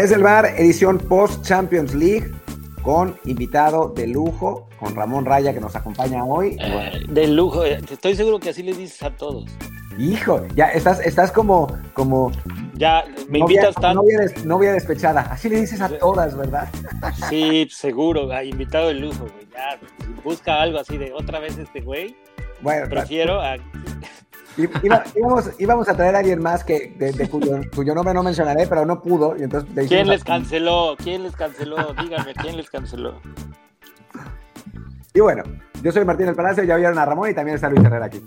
Desde el bar, edición post Champions League, con invitado de lujo, con Ramón Raya que nos acompaña hoy. Eh, de lujo, eh, estoy seguro que así le dices a todos. Hijo, ya estás, estás como, como. Ya, me invitas tanto. Novia, despechada. Así le dices a todas, ¿verdad? Sí, seguro, invitado de lujo, güey. Ya, busca algo así de otra vez este güey. Bueno, prefiero a íbamos, a traer a alguien más que de, cuyo, nombre no mencionaré, pero no pudo. Y entonces ¿Quién les canceló? ¿Quién les canceló? Díganme, ¿quién les canceló? Y bueno, yo soy Martín del Palacio, ya vieron a Ramón y también está Luis Herrera aquí.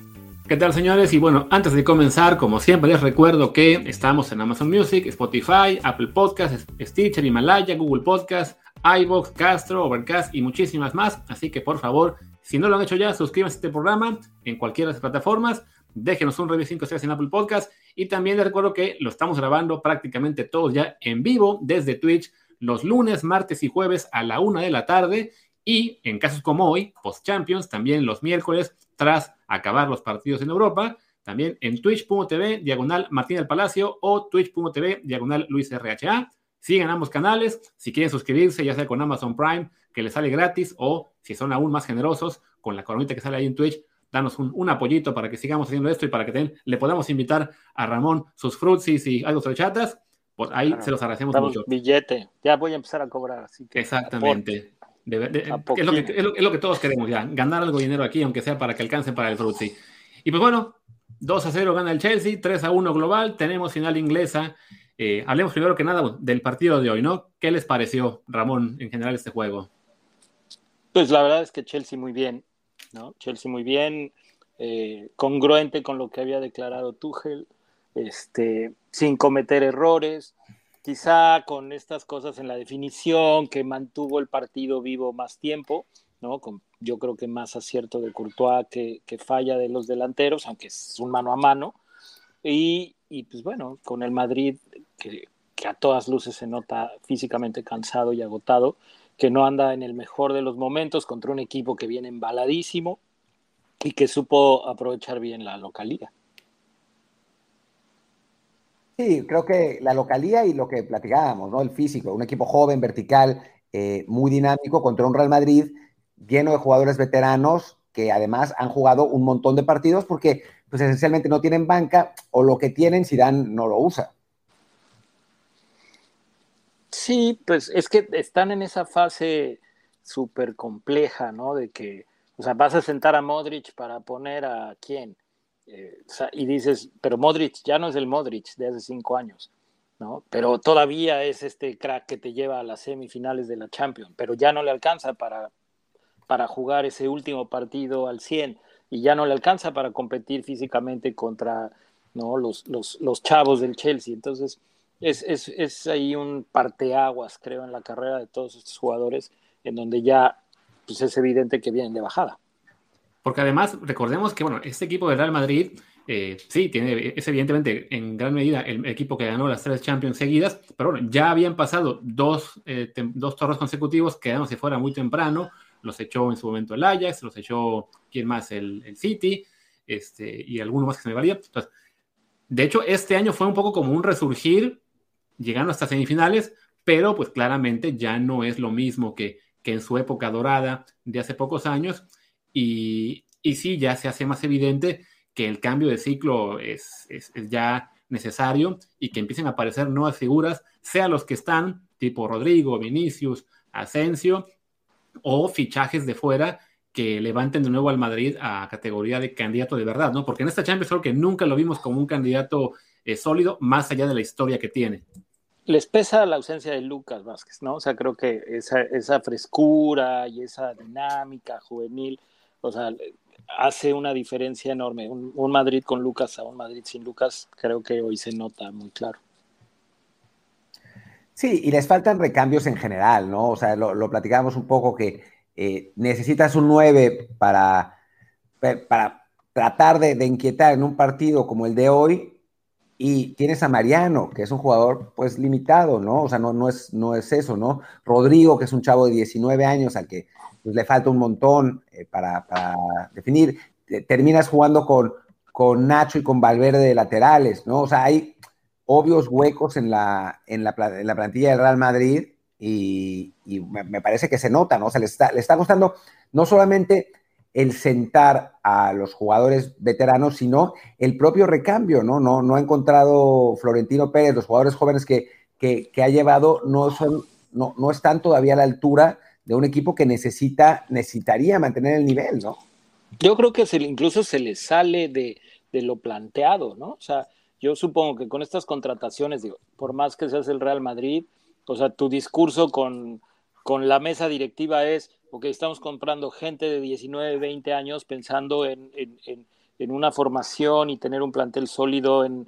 ¿Qué tal, señores? Y bueno, antes de comenzar, como siempre, les recuerdo que estamos en Amazon Music, Spotify, Apple Podcasts, Stitcher, Himalaya, Google Podcasts, iBox, Castro, Overcast y muchísimas más. Así que, por favor, si no lo han hecho ya, suscríbanse a este programa en cualquiera de las plataformas déjenos un review 5 estrellas en Apple Podcast. Y también les recuerdo que lo estamos grabando prácticamente todos ya en vivo desde Twitch los lunes, martes y jueves a la una de la tarde. Y en casos como hoy, post Champions, también los miércoles, tras acabar los partidos en Europa, también en twitch.tv, diagonal Martín del Palacio o twitch.tv, diagonal Luis RHA. Sigan ambos canales. Si quieren suscribirse, ya sea con Amazon Prime, que les sale gratis, o si son aún más generosos, con la coronita que sale ahí en Twitch, danos un, apoyito para que sigamos haciendo esto y para que le podamos invitar a Ramón sus frutsis y algo chatas, pues ahí se los agradecemos mucho. Billete, ya voy a empezar a cobrar. Así que Exactamente. es, lo que, todos queremos ya, ganar algo de dinero aquí, aunque sea para que alcance para el frutsi. Y pues bueno, 2 a 0 gana el Chelsea, 3 a 1 global, tenemos final inglesa. Eh, hablemos primero que nada del partido de hoy, ¿no? ¿Qué les pareció, Ramón, en general este juego? Pues la verdad es que Chelsea muy bien. Chelsea muy bien, eh, congruente con lo que había declarado Tuchel, este, sin cometer errores, quizá con estas cosas en la definición que mantuvo el partido vivo más tiempo, ¿no? Con, yo creo que más acierto de Courtois que, falla de los delanteros, aunque es un mano a mano. Y, pues bueno, con el Madrid, que, que, a todas luces se nota físicamente cansado y agotado, que no anda en el mejor de los momentos contra un equipo que viene embaladísimo y que supo aprovechar bien la localía. Sí, creo que la localía y lo que platicábamos, ¿no? El físico, un equipo joven, vertical, eh, muy dinámico contra un Real Madrid lleno de jugadores veteranos que además han jugado un montón de partidos porque pues esencialmente no tienen banca o lo que tienen dan no lo usa. Sí, pues es que están en esa fase súper compleja, ¿no? De que, o sea, vas a sentar a Modric para poner a quién. Eh, y dices, pero Modric ya no es el Modric de hace cinco años, ¿no? Pero todavía es este crack que te lleva a las semifinales de la Champions, pero ya no le alcanza para, para jugar ese último partido al 100 y ya no le alcanza para competir físicamente contra ¿no? los, los, los chavos del Chelsea. Entonces, es, es, es ahí un parteaguas, creo, en la carrera de todos estos jugadores, en donde ya pues es evidente que vienen de bajada. Porque además, recordemos que, bueno, este equipo de Real Madrid, eh, sí, tiene, es evidentemente en gran medida el equipo que ganó las tres Champions seguidas, pero bueno, ya habían pasado dos, eh, dos torres consecutivos, quedándose fuera muy temprano, los echó en su momento el Ajax, los echó, ¿quién más? El, el City, este, y alguno más que se me valía. De hecho, este año fue un poco como un resurgir llegando hasta semifinales, pero pues claramente ya no es lo mismo que, en su época dorada de hace pocos años y, y sí, ya se hace más evidente que el cambio de ciclo es, ya necesario y que empiecen a aparecer nuevas figuras, sea los que están, tipo Rodrigo, Vinicius, Asensio, o fichajes de fuera que levanten de nuevo al Madrid a categoría de candidato de verdad, ¿no? Porque en esta Champions creo que nunca lo vimos como un candidato eh, sólido, más allá de la historia que tiene les pesa la ausencia de Lucas Vázquez, ¿no? O sea, creo que esa, esa frescura y esa dinámica juvenil, o sea, hace una diferencia enorme. Un, Madrid con Lucas a un Madrid sin Lucas, creo que hoy se nota muy claro. Sí, y les faltan recambios en general, ¿no? O sea, lo, platicábamos un poco que eh, necesitas un 9 para, para tratar de inquietar en un partido como el de hoy, y tienes a Mariano, que es un jugador pues limitado, ¿no? O sea, no, no, es, no es eso, ¿no? Rodrigo, que es un chavo de 19 años al que pues, le falta un montón eh, para, definir. Terminas jugando con, con Nacho y con Valverde de laterales, ¿no? O sea, hay, obvios huecos en la, en la, plantilla del Real Madrid y, me, parece que se nota, ¿no? O sea, le está, le está costando no solamente el sentar a los jugadores veteranos, sino el propio recambio, ¿no? No, no ha encontrado Florentino Pérez, los jugadores jóvenes que, que, ha llevado no, son, no, no están todavía a la altura de un equipo que necesita, necesitaría mantener el nivel, ¿no? Yo creo que se, incluso se le sale de, de lo planteado, ¿no? O sea, yo supongo que con estas contrataciones, digo, por más que seas el Real Madrid, o sea, tu discurso con, con la mesa directiva es, ok, estamos comprando gente de 19, 20 años pensando en, en, una formación y tener un plantel sólido en,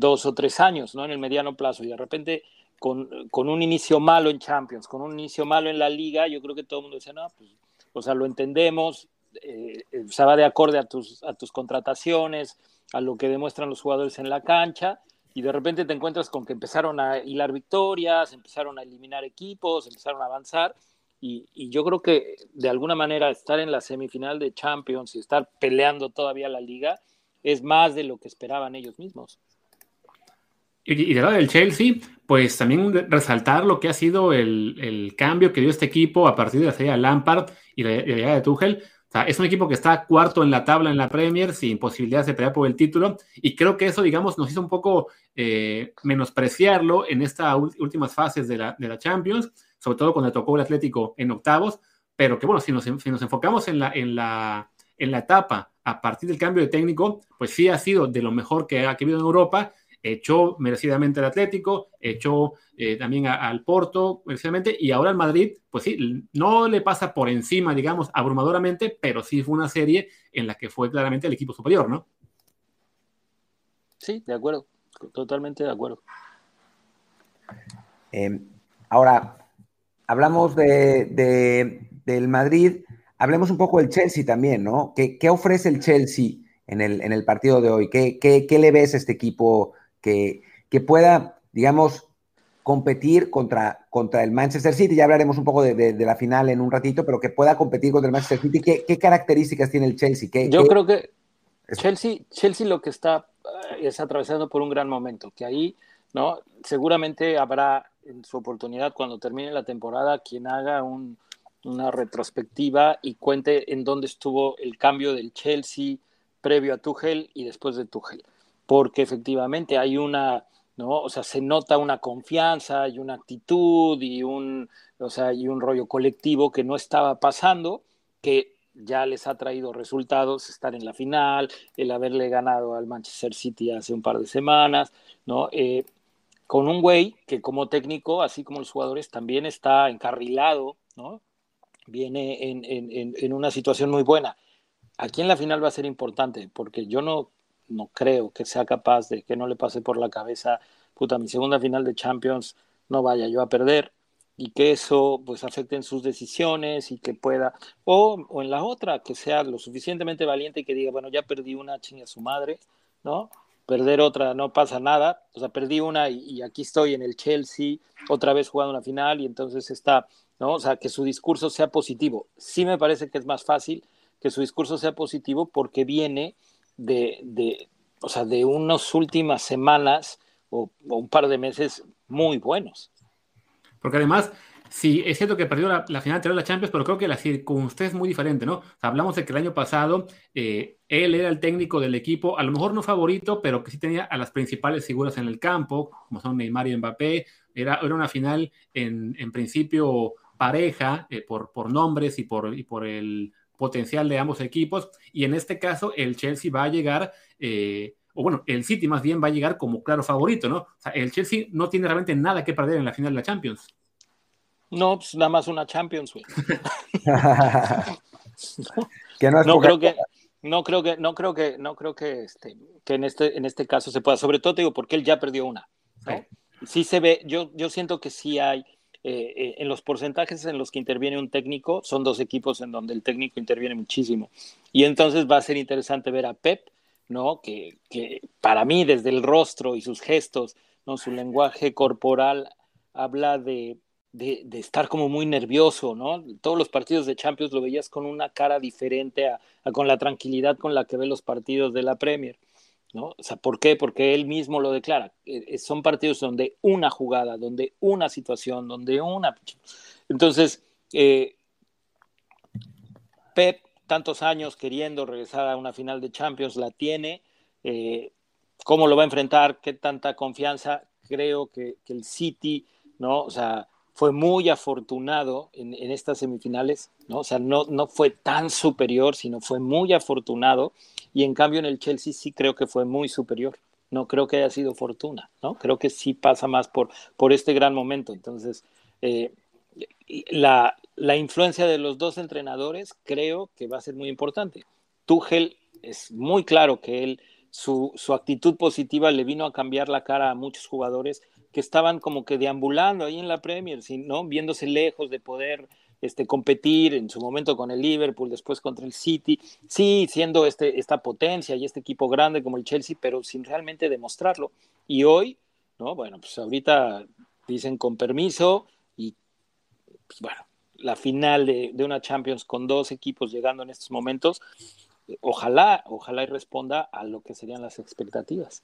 dos o tres años, ¿no? En el mediano plazo. Y de repente, con, con, un inicio malo en Champions, con un inicio malo en la liga, yo creo que todo el mundo dice, no, pues, o sea, lo entendemos, eh, sea, va de acorde a tus, a tus contrataciones, a lo que demuestran los jugadores en la cancha, y de repente te encuentras con que empezaron a hilar victorias, empezaron a eliminar equipos, empezaron a avanzar, y, yo creo que de alguna manera estar en la semifinal de Champions y estar peleando todavía la liga es más de lo que esperaban ellos mismos. Y, y del lado del Chelsea, pues también resaltar lo que ha sido el, cambio que dio este equipo a partir de la salida de Lampard y la, llegada de Tuchel es un equipo que está cuarto en la tabla en la Premier, sin posibilidades de pelear por el título, y creo que eso, digamos, nos hizo un poco eh, menospreciarlo en estas últimas fases de la, de la, Champions, sobre todo cuando tocó el Atlético en octavos, pero que bueno, si nos, si nos enfocamos en la, en, la, en la etapa a partir del cambio de técnico, pues sí ha sido de lo mejor que ha habido en Europa echó merecidamente al Atlético, echó eh, también al Porto merecidamente, y ahora el Madrid, pues sí, no le pasa por encima, digamos, abrumadoramente, pero sí fue una serie en la que fue claramente el equipo superior, ¿no? Sí, de acuerdo, totalmente de acuerdo. Em, ahora, hablamos de, del Madrid, hablemos un poco del Chelsea también, ¿no? ¿Qué, ofrece el Chelsea en el, en el partido de hoy? ¿Qué, qué le ves a este equipo que, pueda, digamos, competir contra, contra el Manchester City. Ya hablaremos un poco de, la final en un ratito, pero que pueda competir contra el Manchester City. ¿Qué, características tiene el Chelsea? Yo creo que Chelsea, Chelsea lo que está eh, es atravesando por un gran momento, que ahí, ¿no? Seguramente habrá en su oportunidad cuando termine la temporada quien haga una retrospectiva y cuente en dónde estuvo el cambio del Chelsea previo a Tuchel y después de Tuchel porque efectivamente hay una, ¿no? O sea, se nota una confianza y una actitud y un, o sea, y un rollo colectivo que no estaba pasando, que ya les ha traído resultados, estar en la final, el haberle ganado al Manchester City hace un par de semanas, ¿no? Eh, con un güey que como técnico, así como los jugadores, también está encarrilado, ¿no? Viene en, en, en una situación muy buena. Aquí en la final va a ser importante, porque yo no no creo que sea capaz de que no le pase por la cabeza, puta, mi segunda final de Champions no vaya yo a perder y que eso pues afecte en sus decisiones y que pueda, o, o en la otra, que sea lo suficientemente valiente y que diga, bueno, ya perdí una chinga su madre, ¿no? Perder otra no pasa nada, o sea, perdí una y, aquí estoy en el Chelsea, otra vez jugando una final y entonces está, ¿no? O sea, que su discurso sea positivo. Sí me parece que es más fácil que su discurso sea positivo porque viene de, de, o sea, de unas últimas semanas o, un par de meses muy buenos. Porque además, sí, es cierto que perdió la, final de la Champions, pero creo que la circunstancia es muy diferente, ¿no? hablamos de que el año pasado eh, él era el técnico del equipo, a lo mejor no favorito, pero que sí tenía a las principales figuras en el campo, como son Neymar y Mbappé. Era, una final en, en principio pareja eh, por, por nombres y por, y por el potencial de ambos equipos y en este caso el Chelsea va a llegar, eh, o bueno, el City más bien va a llegar como claro favorito, ¿no? O sea, el Chelsea no tiene realmente nada que perder en la final de la Champions. No, pues nada más una Champions, güey. no, creo que no creo que no creo que no creo que este que en este en este caso se pueda, sobre todo te digo porque él ya perdió una. Sí se ve, yo yo siento que sí hay eh, eh, en los porcentajes en los que interviene un técnico, son dos equipos en donde el técnico interviene muchísimo. Y entonces va a ser interesante ver a Pep, ¿no? Que, que para mí, desde el rostro y sus gestos, ¿no? Su lenguaje corporal habla de, de, estar como muy nervioso, ¿no? Todos los partidos de Champions lo veías con una cara diferente a, con la tranquilidad con la que ve los partidos de la Premier. ¿no? O sea, ¿por qué? Porque él mismo lo declara. Eh, eh, son partidos donde una jugada, donde una situación, donde una... Entonces, eh, Pep, tantos años queriendo regresar a una final de Champions, la tiene. ¿Cómo lo va a enfrentar? ¿Qué tanta confianza? Creo que, que el City, ¿no? O sea, fue muy afortunado en, estas semifinales, ¿no? O sea, no, no fue tan superior, sino fue muy afortunado. Y en cambio en el Chelsea sí creo que fue muy superior. No creo que haya sido fortuna, ¿no? Creo que sí pasa más por, por este gran momento. Entonces, eh, la, la influencia de los dos entrenadores creo que va a ser muy importante. Tuchel es muy claro que él, su, su actitud positiva le vino a cambiar la cara a muchos jugadores que estaban como que deambulando ahí en la Premier, ¿no? viéndose lejos de poder este, competir en su momento con el Liverpool, después contra el City, sí, siendo este, esta potencia y este equipo grande como el Chelsea, pero sin realmente demostrarlo. Y hoy, ¿no? Bueno, pues ahorita dicen con permiso y, pues bueno, la final de, de una Champions con dos equipos llegando en estos momentos, ojalá, ojalá y responda a lo que serían las expectativas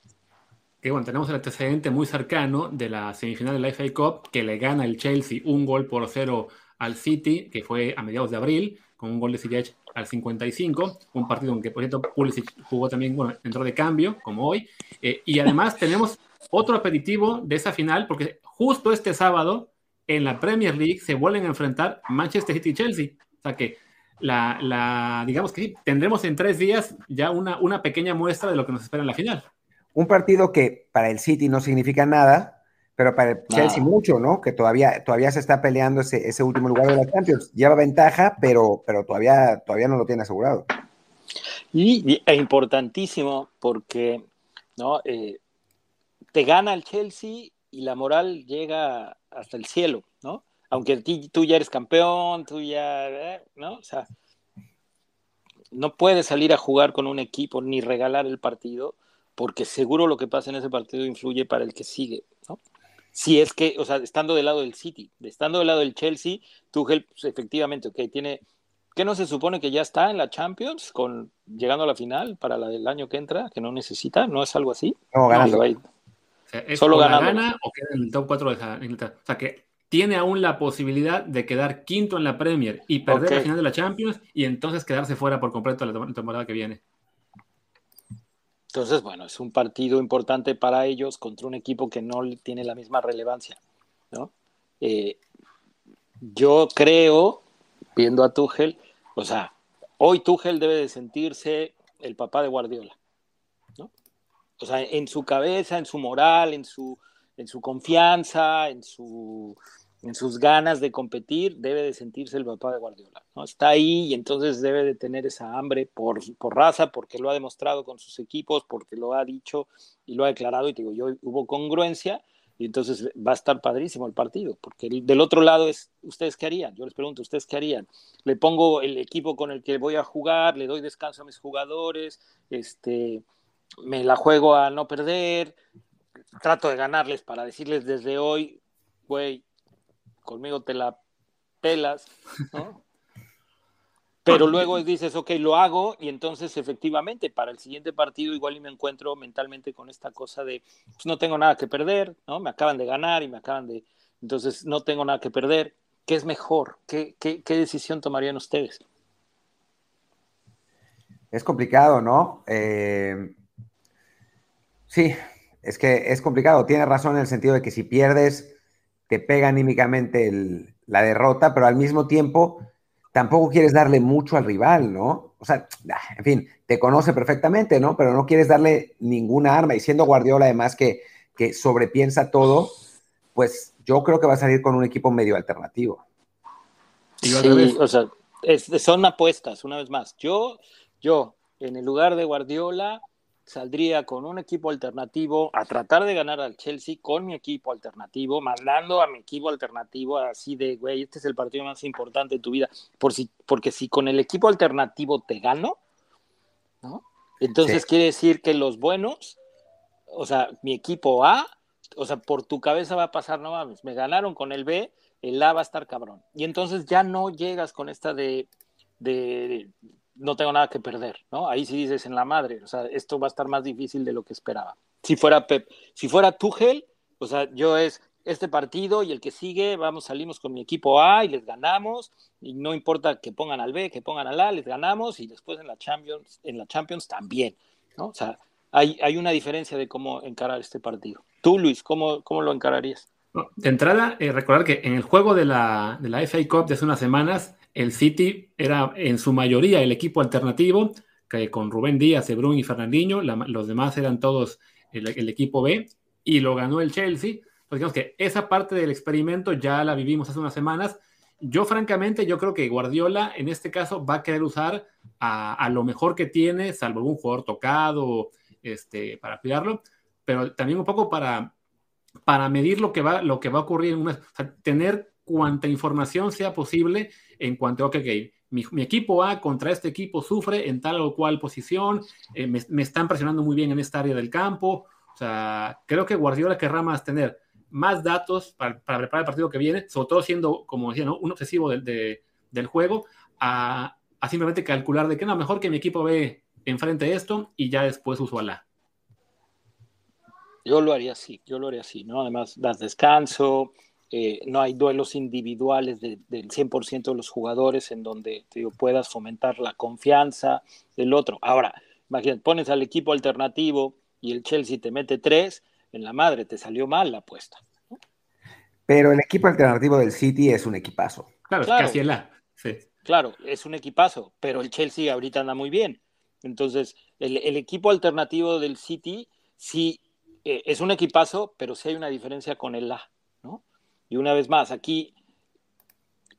bueno, tenemos el antecedente muy cercano de la semifinal de la FA Cup, que le gana el Chelsea un gol por cero al City, que fue a mediados de abril, con un gol de Ziyech al 55, un partido en que, por cierto, Pulisic jugó también, bueno, entró de cambio, como hoy, eh, y además tenemos otro aperitivo de esa final, porque justo este sábado, en la Premier League, se vuelven a enfrentar Manchester City y Chelsea, o sea que la, la digamos que sí, tendremos en tres días ya una, una pequeña muestra de lo que nos espera en la final. Un partido que para el City no significa nada, pero para el Chelsea mucho, ¿no? Que todavía, todavía se está peleando ese, ese último lugar de la Champions. Lleva ventaja, pero, pero todavía, todavía no lo tiene asegurado. Y, es importantísimo porque ¿no? Eh, te gana el Chelsea y la moral llega hasta el cielo, ¿no? Aunque tú ya eres campeón, tú ya, eh, ¿no? O sea, no puedes salir a jugar con un equipo ni regalar el partido porque seguro lo que pasa en ese partido influye para el que sigue, ¿no? Si es que, o sea, estando del lado del City, estando del lado del Chelsea, Tuchel, pues, efectivamente, ok, tiene, ¿qué no se supone que ya está en la Champions, con, llegando a la final para la del año que entra, que no necesita? ¿No es algo así? No, ganando. Solo ganando. gana o queda en el top 4 de Inglaterra. O sea, que tiene aún la posibilidad de quedar quinto en la Premier y perder la final de la Champions y entonces quedarse fuera por completo la temporada que viene. Entonces, bueno, es un partido importante para ellos contra un equipo que no tiene la misma relevancia, ¿no? Eh, yo creo, viendo a Tuchel, o sea, hoy Tuchel debe de sentirse el papá de Guardiola, ¿no? O sea, en su cabeza, en su moral, en su, en su confianza, en su en sus ganas de competir, debe de sentirse el papá de Guardiola. ¿no? Está ahí y entonces debe de tener esa hambre por, por raza, porque lo ha demostrado con sus equipos, porque lo ha dicho y lo ha declarado. Y digo, yo hubo congruencia y entonces va a estar padrísimo el partido, porque del otro lado es, ¿ustedes qué harían? Yo les pregunto, ¿ustedes qué harían? Le pongo el equipo con el que voy a jugar, le doy descanso a mis jugadores, este, me la juego a no perder, trato de ganarles para decirles desde hoy, güey, conmigo te la pelas, ¿no? Pero luego dices, ok, lo hago y entonces efectivamente para el siguiente partido igual y me encuentro mentalmente con esta cosa de, pues no tengo nada que perder, ¿no? Me acaban de ganar y me acaban de, entonces no tengo nada que perder. ¿Qué es mejor? ¿Qué, qué, qué decisión tomarían ustedes? Es complicado, ¿no? Eh, sí, es que es complicado. Tiene razón en el sentido de que si pierdes te pega anímicamente la derrota, pero al mismo tiempo tampoco quieres darle mucho al rival, ¿no? O sea, ah, en fin, te conoce perfectamente, ¿no? Pero no quieres darle ninguna arma. Y siendo Guardiola, además, que, que sobrepiensa todo, pues yo creo que va a salir con un equipo medio alternativo. Sí, o sea, son apuestas, una vez más. Yo, yo, en el lugar de Guardiola, saldría con un equipo alternativo a tratar de ganar al Chelsea con mi equipo alternativo, mandando a mi equipo alternativo así de, güey, este es el partido más importante de tu vida, por si, porque si con el equipo alternativo te gano, ¿no? Entonces quiere decir que los buenos, o sea, mi equipo A, o sea, por tu cabeza va a pasar, no mames, me ganaron con el B, el A va a estar cabrón. Y entonces ya no llegas con esta de, de no tengo nada que perder, ¿no? Ahí sí dices en la madre, o sea, esto va a estar más difícil de lo que esperaba. Si fuera Pep, si fuera Tuchel, o sea, yo es este partido y el que sigue, vamos, salimos con mi equipo A y les ganamos, y no importa que pongan al B, que pongan al A, les ganamos, y después en la Champions, en la Champions también, ¿no? O sea, hay, hay una diferencia de cómo encarar este partido. Tú, Luis, ¿cómo, cómo lo encararías? De entrada, eh, recordar que en el juego de la, de la FA Cup de hace unas semanas, el City era en su mayoría el equipo alternativo, que con Rubén Díaz, De y Fernandinho, los demás eran todos el, equipo B, y lo ganó el Chelsea. Entonces, digamos que esa parte del experimento ya la vivimos hace unas semanas. Yo, francamente, yo creo que Guardiola en este caso va a querer usar a, lo mejor que tiene, salvo algún jugador tocado este, para cuidarlo, pero también un poco para, para medir lo que va, lo que va a ocurrir en una, tener cuanta información sea posible en cuanto a, que mi, equipo A contra este equipo sufre en tal o cual posición, eh, me, están presionando muy bien en esta área del campo. O sea, creo que Guardiola querrá más tener más datos para, preparar el partido que viene, sobre todo siendo, como decía, un obsesivo del, juego, a, simplemente calcular de que no, mejor que mi equipo ve enfrente esto y ya después uso a la. Yo lo haría así, yo lo haría así, ¿no? Además, das descanso, eh, no hay duelos individuales del 100% de los jugadores en donde te puedas fomentar la confianza del otro. Ahora, imagínate, pones al equipo alternativo y el Chelsea te mete tres, en la madre te salió mal la apuesta. Pero el equipo alternativo del City es un equipazo. Claro, claro, casi la. Claro, es un equipazo, pero el Chelsea ahorita anda muy bien. Entonces, el, equipo alternativo del City sí eh, es un equipazo, pero sí hay una diferencia con el A. Y una vez más, aquí,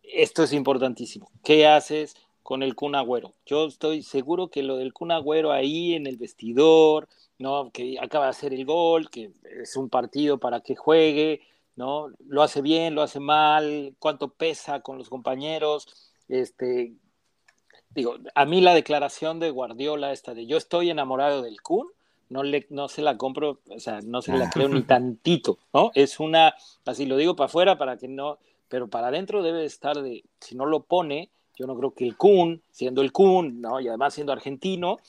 esto es importantísimo. ¿Qué haces con el Kun Agüero? Yo estoy seguro que lo del Kun Agüero ahí en el vestidor, ¿no? que acaba de hacer el gol, que es un partido para que juegue, ¿no? Lo hace bien, lo hace mal, cuánto pesa con los compañeros, este, digo, a mí la declaración de Guardiola esta de yo estoy enamorado del Kun, no, le, no se la compro, o sea, no se la creo ni tantito, ¿no? Es una, así lo digo para afuera para que no, pero para adentro debe estar de, si no lo pone, yo no creo que el Kun, siendo el Kun, ¿no? Y además siendo argentino,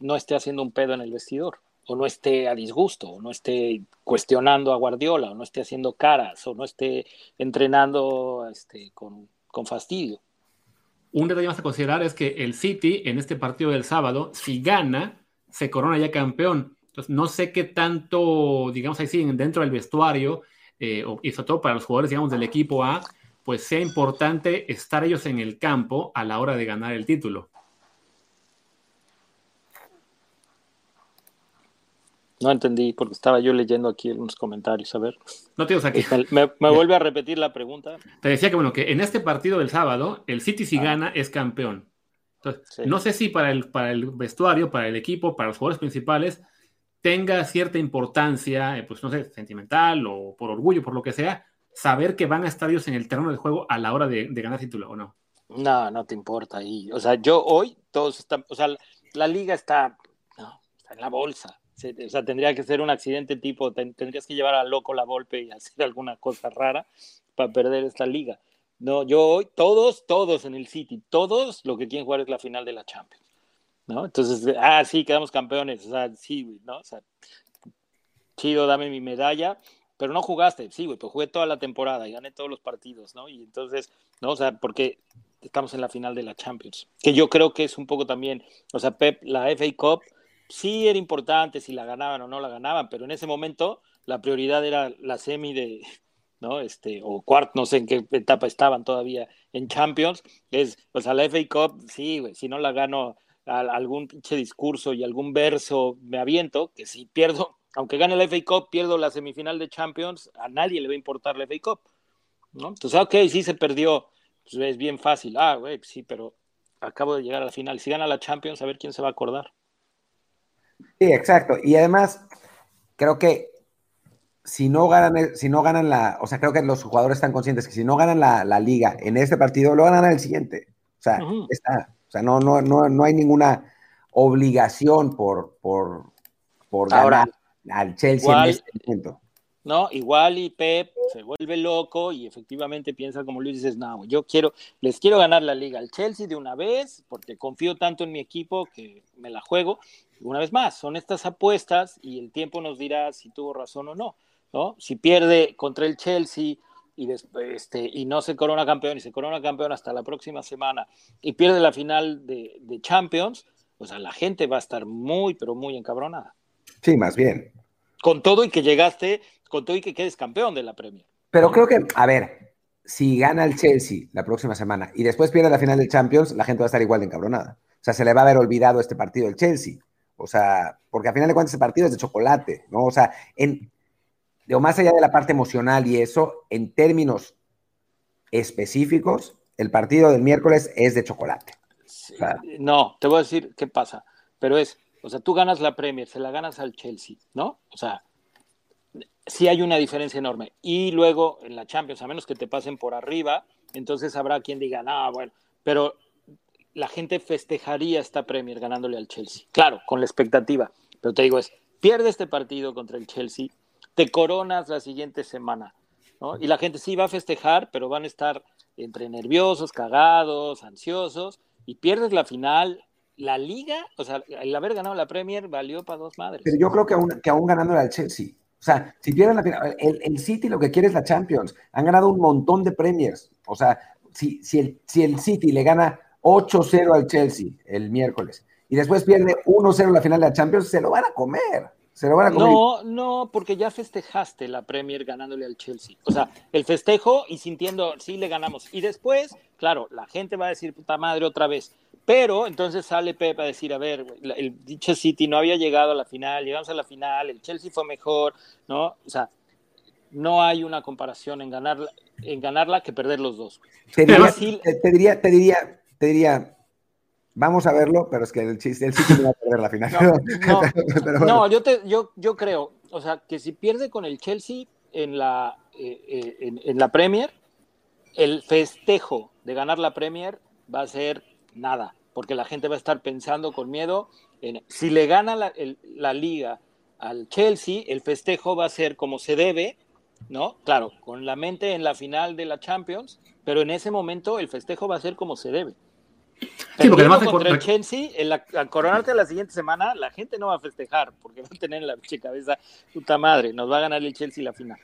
no esté haciendo un pedo en el vestidor, o no esté a disgusto, o no esté cuestionando a Guardiola, o no esté haciendo caras, o no esté entrenando este, con, con fastidio. Un detalle más a considerar es que el City en este partido del sábado, si gana, se corona ya campeón. Entonces, no sé qué tanto, digamos así, dentro del vestuario, eh, y sobre todo para los jugadores, digamos, del equipo A, pues sea importante estar ellos en el campo a la hora de ganar el título. No entendí porque estaba yo leyendo aquí unos comentarios. A ver. No tienes aquí. Me, vuelve a repetir la pregunta. Te decía que, bueno, que en este partido del sábado, el City si ah. gana es campeón. Entonces, no sé si para el, para el vestuario, para el equipo, para los jugadores principales, tenga cierta importancia, eh, pues no sé, sentimental o por orgullo, por lo que sea, saber que van a estar ellos en el terreno del juego a la hora de, ganar título o no. No, no te importa ahí. O sea, yo hoy, todos están, o sea, la, liga está, no, está en la bolsa. O sea, tendría que ser un accidente tipo, tendrías que llevar a loco la golpe y hacer alguna cosa rara para perder esta liga. No, yo hoy, todos, todos en el City, todos lo que quieren jugar es la final de la Champions. ¿No? Entonces, ah, sí, quedamos campeones. O sea, sí, güey, ¿no? O sea, chido, dame mi medalla, pero no jugaste. Sí, güey, pues jugué toda la temporada y gané todos los partidos, ¿no? Y entonces, ¿no? O sea, porque estamos en la final de la Champions. Que yo creo que es un poco también, o sea, Pep, la FA Cup sí era importante si la ganaban o no la ganaban, pero en ese momento la prioridad era la semi de, ¿no? Este, o cuarto, no sé en qué etapa estaban todavía en Champions, es, pues a la FA Cup, sí, si no la gano algún pinche discurso y algún verso me aviento, que si pierdo, aunque gane la FA Cup, pierdo la semifinal de Champions, a nadie le va a importar la FA Cup, ¿no? Entonces, ok, sí se perdió, pues es bien fácil, ah, güey, sí, pero acabo de llegar a la final, si gana la Champions, a ver quién se va a acordar. Sí, exacto, y además, creo que si no ganan, si no ganan la, o sea, creo que los jugadores están conscientes que si no ganan la, liga en este partido, lo ganan el siguiente. O sea, está, o sea, no, no, no, no hay ninguna obligación por, por, por ganar al Chelsea en este momento. ¿no? Igual y Pep se vuelve loco y efectivamente piensa como Luis dices, no, yo quiero, les quiero ganar la liga al Chelsea de una vez, porque confío tanto en mi equipo que me la juego. Una vez más, son estas apuestas y el tiempo nos dirá si tuvo razón o no, ¿no? Si pierde contra el Chelsea y, este, y no se corona campeón y se corona campeón hasta la próxima semana y pierde la final de, de Champions, pues a la gente va a estar muy, pero muy encabronada. Sí, más bien. Con todo y que llegaste con todo y que quedes campeón de la Premier. Pero creo que, a ver, si gana el Chelsea la próxima semana y después pierde la final del Champions, la gente va a estar igual de encabronada. O sea, se le va a haber olvidado este partido del Chelsea. O sea, porque al final de cuentas ese partido es de chocolate, ¿no? O sea, en, digo, más allá de la parte emocional y eso, en términos específicos, el partido del miércoles es de chocolate. no, te voy a decir qué pasa, pero es, o sea, tú ganas la Premier, se la ganas al Chelsea, ¿no? O sea, sí hay una diferencia enorme. Y luego en la Champions, a menos que te pasen por arriba, entonces habrá quien diga, no, bueno, pero la gente festejaría esta Premier ganándole al Chelsea. Claro, con la expectativa. Pero te digo, es, pierde este partido contra el Chelsea, te coronas la siguiente semana. ¿no? Y la gente sí va a festejar, pero van a estar entre nerviosos, cagados, ansiosos, y pierdes la final. La liga, o sea, el haber ganado la Premier valió para dos madres. Pero yo creo que aún, que aún ganándole al Chelsea, o sea, si pierden la final, el, City lo que quiere es la Champions. Han ganado un montón de premiers. O sea, si, si, el, si el City le gana 8-0 al Chelsea el miércoles y después pierde 1-0 la final de la Champions, se lo van a comer. Se lo van a comer. No, no, porque ya festejaste la Premier ganándole al Chelsea. O sea, el festejo y sintiendo, sí le ganamos. Y después, claro, la gente va a decir, puta madre, otra vez. Pero entonces sale Pepe a decir, a ver, el dicho City no había llegado a la final, llegamos a la final, el Chelsea fue mejor, ¿no? O sea, no hay una comparación en ganarla, en ganarla que perder los dos. Te diría, te, diría, te diría, vamos a verlo, pero es que el, City no va a perder la final. No, yo, te, yo, yo creo, o sea, que si pierde con el Chelsea en la, eh, eh, en la Premier, el festejo de ganar la Premier va a ser nada porque la gente va a estar pensando con miedo. En, si le gana la, liga al Chelsea, el festejo va a ser como se debe, ¿no? Claro, con la mente en la final de la Champions, pero en ese momento el festejo va a ser como se debe. Sí, porque además contra el Chelsea, en la, al coronarte la siguiente semana, la gente no va a festejar, porque va a tener en la cabeza, puta madre, nos va a ganar el Chelsea la final.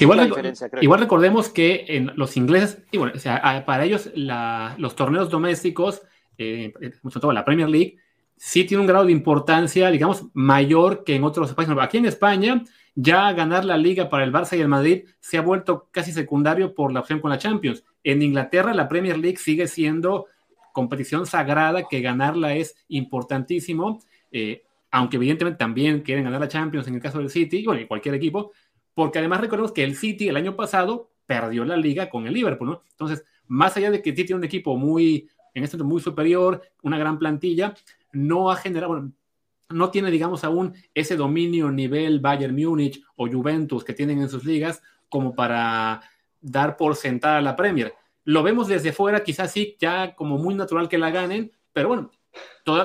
igual, es la diferencia, creo. igual recordemos que en los ingleses, y bueno, o sea, para ellos los torneos domésticos eh, sobre todo la Premier League, sí tiene un grado de importancia, digamos, mayor que en otros países. Aquí en España, ya ganar la liga para el Barça y el Madrid se ha vuelto casi secundario por la opción con la Champions. En Inglaterra, la Premier League sigue siendo competición sagrada, que ganarla es importantísimo, eh, aunque evidentemente también quieren ganar la Champions en el caso del City, bueno, en cualquier equipo, porque además recordemos que el City el año pasado perdió la liga con el Liverpool, ¿no? Entonces, más allá de que City tiene un equipo muy en este muy superior, una gran plantilla, no ha generado, no tiene, digamos, aún ese dominio nivel Bayern Múnich o Juventus que tienen en sus ligas como para dar por sentada la Premier. Lo vemos desde fuera, quizás sí, ya como muy natural que la ganen, pero bueno,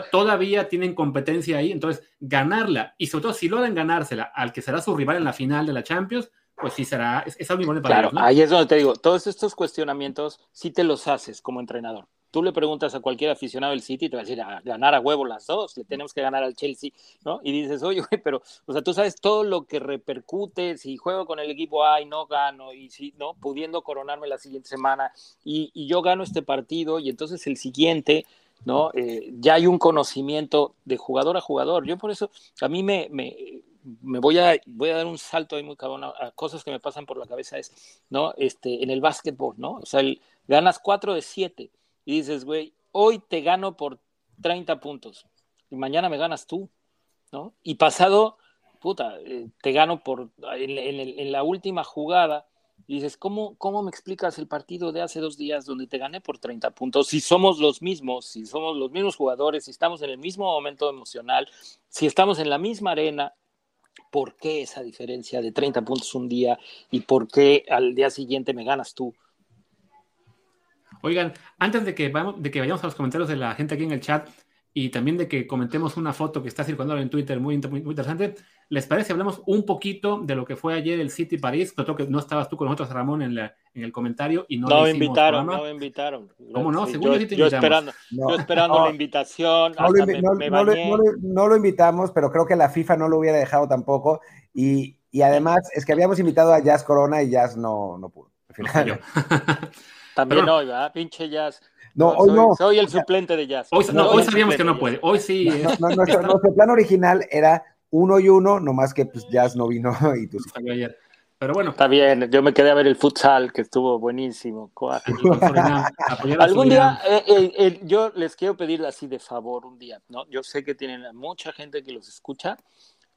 todavía tienen competencia ahí, entonces ganarla, y sobre todo si logran ganársela al que será su rival en la final de la Champions, pues sí será, es, algo importante para Claro, ahí es donde te digo, todos estos cuestionamientos sí te los haces como entrenador. Tú le preguntas a cualquier aficionado del City te va a decir, a ganar a huevo las dos, le tenemos que ganar al Chelsea, ¿no? Y dices, oye, pero, o sea, tú sabes todo lo que repercute si juego con el equipo A y no gano, y si, ¿no? Pudiendo coronarme la siguiente semana, y, yo gano este partido, y entonces el siguiente, ¿no? Eh, ya hay un conocimiento de jugador a jugador. Yo por eso, a mí me, me, me voy a, voy a dar un salto ahí muy cabrón a, cosas que me pasan por la cabeza, es, ¿no? Este, en el básquetbol, ¿no? O sea, ganas cuatro de siete y dices, güey, hoy te gano por 30 puntos y mañana me ganas tú, ¿no? Y pasado, puta, eh, te gano por, en, la última jugada, y dices, ¿cómo, ¿cómo me explicas el partido de hace dos días donde te gané por 30 puntos? Si somos los mismos, si somos los mismos jugadores, si estamos en el mismo momento emocional, si estamos en la misma arena, ¿por qué esa diferencia de 30 puntos un día y por qué al día siguiente me ganas tú? Oigan, antes de que, vamos, de que vayamos a los comentarios de la gente aquí en el chat, y también de que comentemos una foto que está circulando en Twitter muy, muy, interesante. ¿Les parece? Hablamos un poquito de lo que fue ayer el City París. Creo que no estabas tú con nosotros, Ramón, en, en el comentario y no, no me invitaron, no me invitaron. ¿Cómo no? Seguro yo, yo esperando, yo esperando la invitación. No lo, no lo invitamos, pero creo que la FIFA no lo hubiera dejado tampoco. Y, y además es que habíamos invitado a Jazz Corona y Jazz no, no pudo. También hoy, ¿verdad? Pinche Jazz. No, hoy soy, no. Soy el suplente de Jazz. Hoy, no, hoy sabíamos que no puede. Hoy sí. No, nuestro, plan original era uno y uno, nomás que pues Jazz no vino y tú sí. Pero bueno. Está bien, yo me quedé a ver el futsal, que estuvo buenísimo. Algún día, eh, eh, eh, yo les quiero pedir así de favor un día, ¿no? Yo sé que tienen mucha gente que los escucha,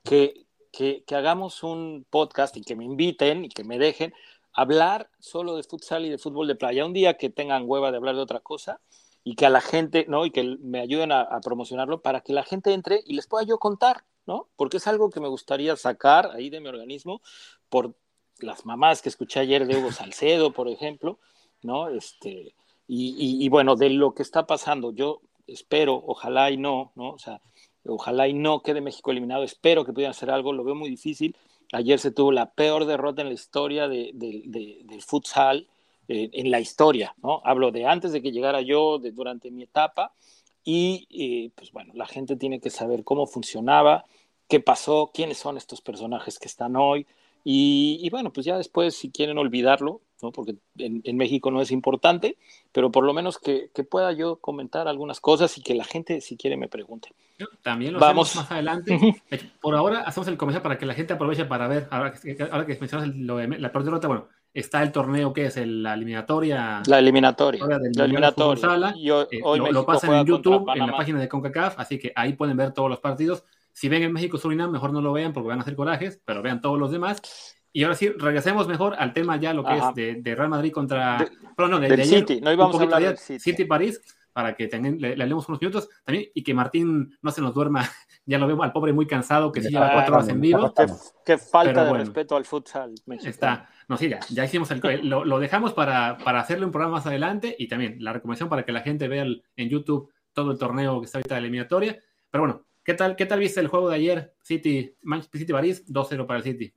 que, que, que hagamos un podcast y que me inviten y que me dejen hablar solo de futsal y de fútbol de playa. Un día que tengan hueva de hablar de otra cosa y que a la gente, ¿no? Y que me ayuden a, promocionarlo para que la gente entre y les pueda yo contar, ¿no? Porque es algo que me gustaría sacar ahí de mi organismo por las mamás que escuché ayer de Hugo Salcedo, por ejemplo, ¿no? Este, y, y, bueno, de lo que está pasando, yo espero, ojalá y no, ¿no? O sea, ojalá y no quede México eliminado, espero que puedan hacer algo, lo veo muy difícil, Ayer se tuvo la peor derrota en la historia de, del futsal, eh, en la historia, ¿no? Hablo de antes de que llegara yo, de, durante mi etapa, y eh, pues bueno, la gente tiene que saber cómo funcionaba, qué pasó, quiénes son estos personajes que están hoy, y, bueno, pues ya después, si quieren olvidarlo, ¿no? porque en, México no es importante, pero por lo menos que, que, pueda yo comentar algunas cosas y que la gente, si quiere, me pregunte. También lo Vamos. más adelante. Por ahora hacemos el comercial para que la gente aproveche para ver, ahora que, ahora que mencionas lo de la peor derrota, bueno, está el torneo que es la eliminatoria. La eliminatoria. La eliminatoria. Eh, lo, lo, pasan en YouTube, en la página de CONCACAF, así que ahí pueden ver todos los partidos. Si ven en México Surinam, mejor no lo vean porque van a hacer corajes, pero vean todos los demás. Y ahora sí, regresemos mejor al tema ya, lo que es de, Real Madrid contra. De, no, de, City, no íbamos a hablar de City. City París, para que también le, le unos minutos también y que Martín no se nos duerma. ya lo vemos al pobre muy cansado, que sí lleva cuatro horas en vivo. Qué, falta de respeto al futsal. Está. No, sí, ya, ya hicimos el. lo, lo, dejamos para, para hacerle un programa más adelante y también la recomendación para que la gente vea en YouTube todo el torneo que está ahorita de eliminatoria. Pero bueno, ¿Qué tal, ¿Qué tal viste el juego de ayer? City, Manchester City París, 2-0 para el City.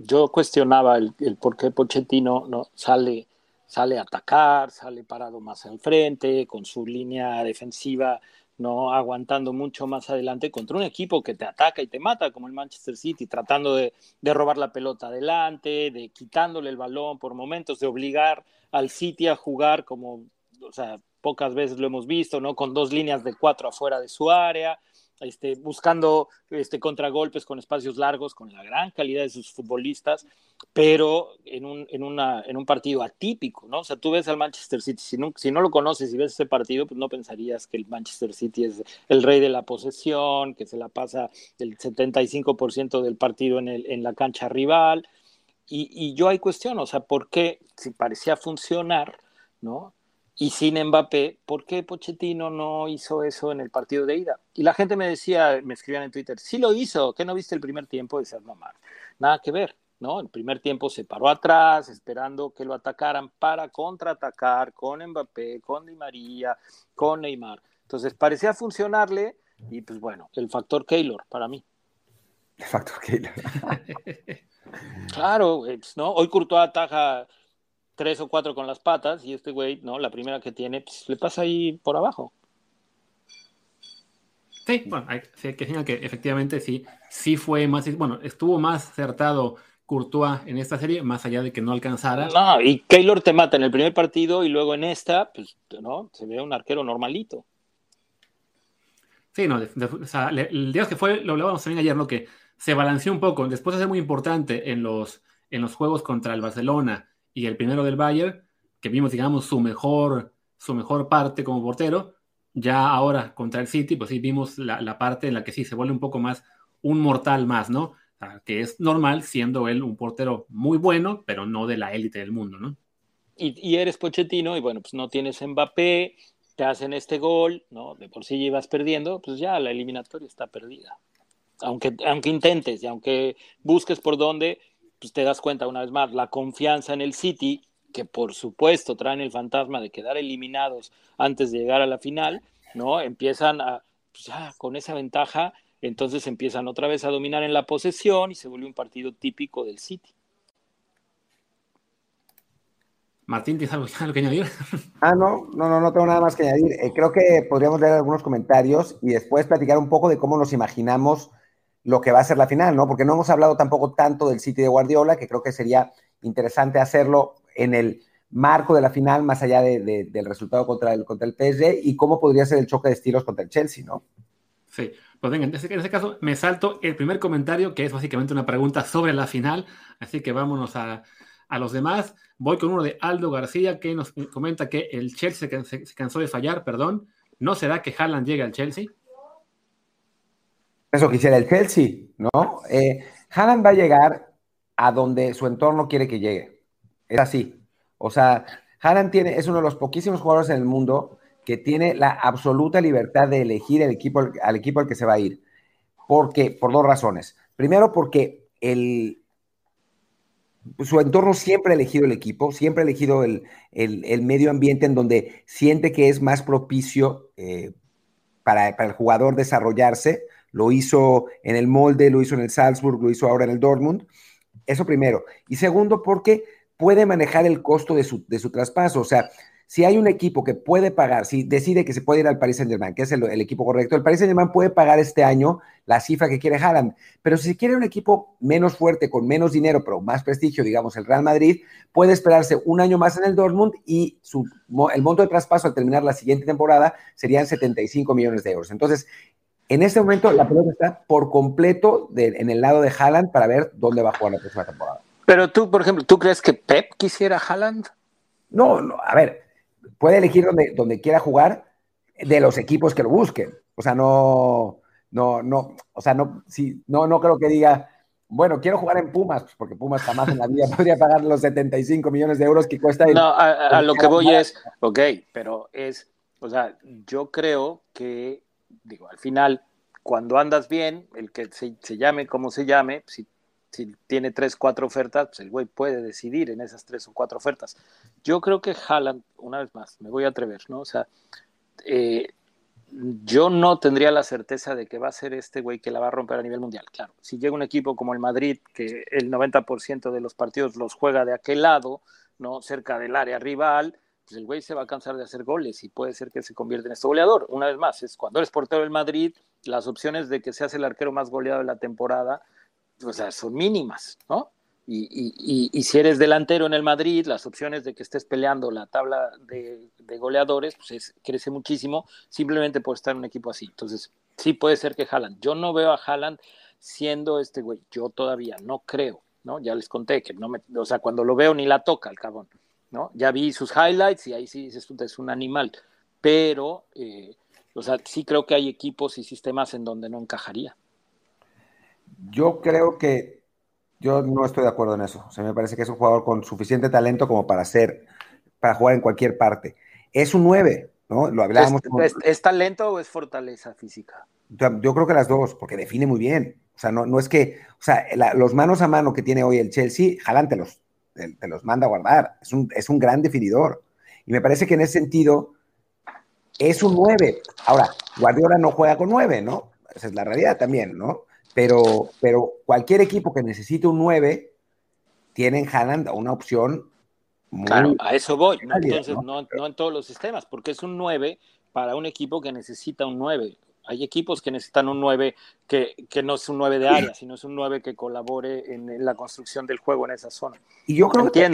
Yo cuestionaba el, por qué Pochettino no sale, sale a atacar, sale parado más al frente, con su línea defensiva no aguantando mucho más adelante contra un equipo que te ataca y te mata, como el Manchester City, tratando de, de, robar la pelota adelante, de quitándole el balón por momentos, de obligar al City a jugar como, o sea, pocas veces lo hemos visto, ¿no? Con dos líneas de cuatro afuera de su área, este, buscando este, contragolpes con espacios largos, con la gran calidad de sus futbolistas, pero en un, partido atípico, ¿no? O sea, tú ves al Manchester City, si no, lo conoces y ves ese partido, pues no pensarías que el Manchester City es el rey de la posesión, que se la pasa el 75% del partido en, la cancha rival. Y, y yo hay cuestión, o sea, ¿por qué si parecía funcionar, ¿no? Y sin Mbappé, ¿por qué Pochettino no hizo eso en el partido de ida? Y la gente me decía, me escribían en Twitter, sí lo hizo, ¿qué no viste el primer tiempo? Y decías, no, nada que ver, ¿no? El primer tiempo se paró atrás, esperando que lo atacaran para contraatacar con Mbappé, con Di María, con Neymar. Entonces parecía funcionarle y pues bueno, el factor Keylor para mí. El factor Keylor. claro, pues, ¿no? Hoy Courtois ataja tres o cuatro con las patas y este güey, ¿no? La primera que tiene, pues, le pasa ahí por abajo. Sí, bueno, hay que decir que efectivamente sí, sí fue más, bueno, estuvo más acertado Courtois en esta serie, más allá de que no alcanzara. No, y Keylor te mata en el primer partido y luego en esta, pues, ¿no? Se ve un arquero normalito. Sí, no, o sea, el día que fue, lo hablábamos también ayer, ¿no? Que se balanceó un poco, después de ser muy importante en los, en los juegos contra el Barcelona, y el primero del Bayern, que vimos, digamos, su mejor, su mejor parte como portero, ya ahora contra el City, pues sí vimos la, parte en la que sí se vuelve un poco más un mortal más, ¿no? que es normal siendo él un portero muy bueno, pero no de la élite del mundo, ¿no? Y, eres Pochettino y bueno, pues no tienes Mbappé, te hacen este gol, ¿no? De por sí ibas perdiendo, pues ya la eliminatoria está perdida. Aunque, aunque intentes y aunque busques por dónde, pues te das cuenta una vez más, la confianza en el City, que por supuesto traen el fantasma de quedar eliminados antes de llegar a la final, ¿no? Empiezan a, pues ya con esa ventaja, entonces empiezan otra vez a dominar en la posesión y se vuelve un partido típico del City. Martín, ¿tienes algo, que añadir? Ah, no, no, no, no tengo nada más que añadir. Eh, creo que podríamos leer algunos comentarios y después platicar un poco de cómo nos imaginamos lo que va a ser la final, ¿no? Porque no hemos hablado tampoco tanto del City de Guardiola, que creo que sería interesante hacerlo en el marco de la final, más allá del resultado contra el, contra el PSG, y cómo podría ser el choque de estilos contra el Chelsea, ¿no? Sí, pues venga, en ese, en caso me salto el primer comentario, que es básicamente una pregunta sobre la final, así que vámonos a, a los demás. Voy con uno de Aldo García que nos comenta que el Chelsea se, cansó de fallar, perdón. ¿No será que Haaland llegue al Chelsea? Eso quisiera el Chelsea, ¿no? Eh, va a llegar a donde su entorno quiere que llegue. Es así. O sea, Haaland tiene, es uno de los poquísimos jugadores en el mundo que tiene la absoluta libertad de elegir el equipo, al equipo al que se va a ir. Porque, por dos razones. Primero, porque el, su entorno siempre ha elegido el equipo, siempre ha elegido el, medio ambiente en donde siente que es más propicio eh, para, el jugador desarrollarse. Lo hizo en el Molde, lo hizo en el Salzburg, lo hizo ahora en el Dortmund. Eso primero. Y segundo, porque puede manejar el costo de su, de su traspaso. O sea, si hay un equipo que puede pagar, si decide que se puede ir al Paris Saint Germain, que es el, equipo correcto, el Paris Saint Germain puede pagar este año la cifra que quiere Haaland. Pero si quiere un equipo menos fuerte, con menos dinero, pero más prestigio, digamos el Real Madrid, puede esperarse un año más en el Dortmund y el monto de traspaso al terminar la siguiente temporada serían 75 millones de euros. Entonces, en este momento la pelota está por completo en el lado de Haaland para ver dónde va a jugar la próxima temporada. Pero tú, por ejemplo, ¿tú crees que Pep quisiera Haaland? No, no, a ver, puede elegir donde, donde quiera jugar de los equipos que lo busquen. O sea, no, no, no, o sea, no, sí, no, no creo que diga, bueno, quiero jugar en Pumas, pues, porque Pumas jamás en la vida podría pagar los 75 millones de euros que cuesta. El, no, a, lo que voy es, ok, pero es, o sea, yo creo que, digo, al final, cuando andas bien, el que se, llame como se llame, si si tiene tres, cuatro ofertas, pues el güey puede decidir en esas tres o cuatro ofertas. Yo creo que Haaland, una vez más, me voy a atrever, ¿no? O sea, eh, yo no tendría la certeza de que va a ser este güey que la va a romper a nivel mundial. Claro, si llega un equipo como el Madrid, que el 90% de los partidos los juega de aquel lado, ¿no? Cerca del área rival, pues el güey se va a cansar de hacer goles y puede ser que se convierta en este goleador. Una vez más, es cuando eres portero del Madrid, las opciones de que seas el arquero más goleado de la temporada, o sea, son mínimas, ¿no? Y, si eres delantero en el Madrid, las opciones de que estés peleando la tabla de, goleadores, pues crece muchísimo simplemente por estar en un equipo así. Entonces, sí puede ser que Haaland. Yo no veo a Haaland siendo este güey. Yo todavía no creo, ¿no? Ya les conté que no me, o sea, cuando lo veo ni la toca el cabrón, ¿no? Ya vi sus highlights y ahí sí dices, es un animal. Pero, eh, o sea, sí creo que hay equipos y sistemas en donde no encajaría. Yo creo que yo no estoy de acuerdo en eso. O sea, me parece que es un jugador con suficiente talento como para ser, para jugar en cualquier parte. Es un 9, ¿no? Lo hablábamos. ¿Es, talento o es fortaleza física? Yo creo que las dos, porque define muy bien. O sea, no, no es que, o sea, los manos a mano que tiene hoy el Chelsea, Jalan te los, te, los manda a guardar. Es un, es un gran definidor. Y me parece que en ese sentido es un 9. Ahora, Guardiola no juega con 9, ¿no? Esa es la realidad también, ¿no? Pero, pero cualquier equipo que necesite un 9 tiene en Haaland una opción muy Claro, a eso voy. Entonces, ¿no? en todos los sistemas, porque es un 9 para un equipo que necesita un 9. Hay equipos que necesitan un 9 que, que no es un 9 de área, sino es un 9 que colabore en, la construcción del juego en esa zona. Y yo creo Que,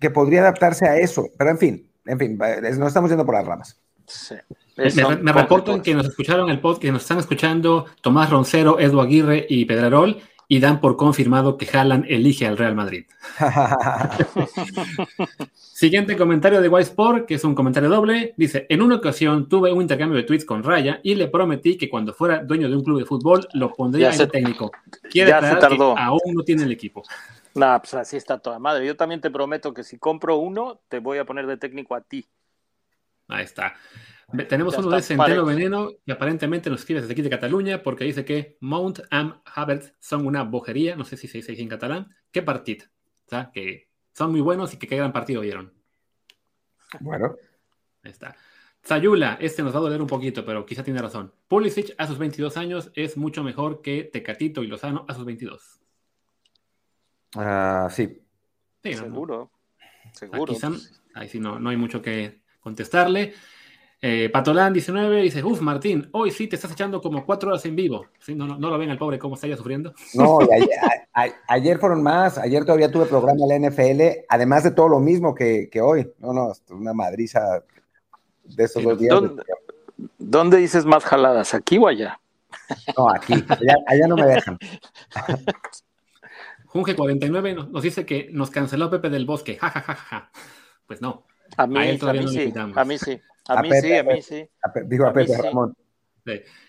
que, podría adaptarse a eso, pero en fin, en fin, nos estamos yendo por las ramas. Sí. Me, me reportan que nos escucharon el podcast, que nos están escuchando Tomás Roncero, Edu Aguirre y Pedrarol y dan por confirmado que Haaland elige al Real Madrid. Siguiente comentario de Sport, que es un comentario doble. Dice, en una ocasión tuve un intercambio de tweets con Raya y le prometí que cuando fuera dueño de un club de fútbol lo pondría en técnico. Quiere ya se tardó. Que aún no tiene el equipo. Nah, pues así está toda madre. Yo también te prometo que si compro uno, te voy a poner de técnico a ti. Ahí está. Tenemos uno de Centeno Veneno que aparentemente nos escribe desde aquí de Cataluña porque dice que Mount and Havertz son una bojería, no sé si se dice en catalán. ¿Qué partido? O sea, que son muy buenos y que qué gran partido vieron. Bueno. Ahí está. Zayula, este nos va a doler un poquito, pero quizá tiene razón. Pulisic a sus 22 años es mucho mejor que Tecatito y Lozano a sus 22. Ah, sí. Seguro. Seguro. ahí sí no, no hay mucho que contestarle. Eh, Patolán 19 dice, uff, Martín, hoy sí te estás echando como cuatro horas en vivo. ¿Sí? No, no, lo ven al pobre cómo está ya sufriendo. No, ayer, fueron más. Ayer todavía tuve programa en la NFL, además de todo lo mismo que, que hoy. No, no, una madriza de esos dos días. ¿Dónde, dices más jaladas? ¿Aquí o allá? No, aquí. Allá, no me dejan. Junge49 nos, dice que nos canceló Pepe del Bosque. Ja, ja, ja, ja. Pues no. A mí, a mí sí. A mí sí. A, mí sí, a mí sí. digo a, Pepe Ramón.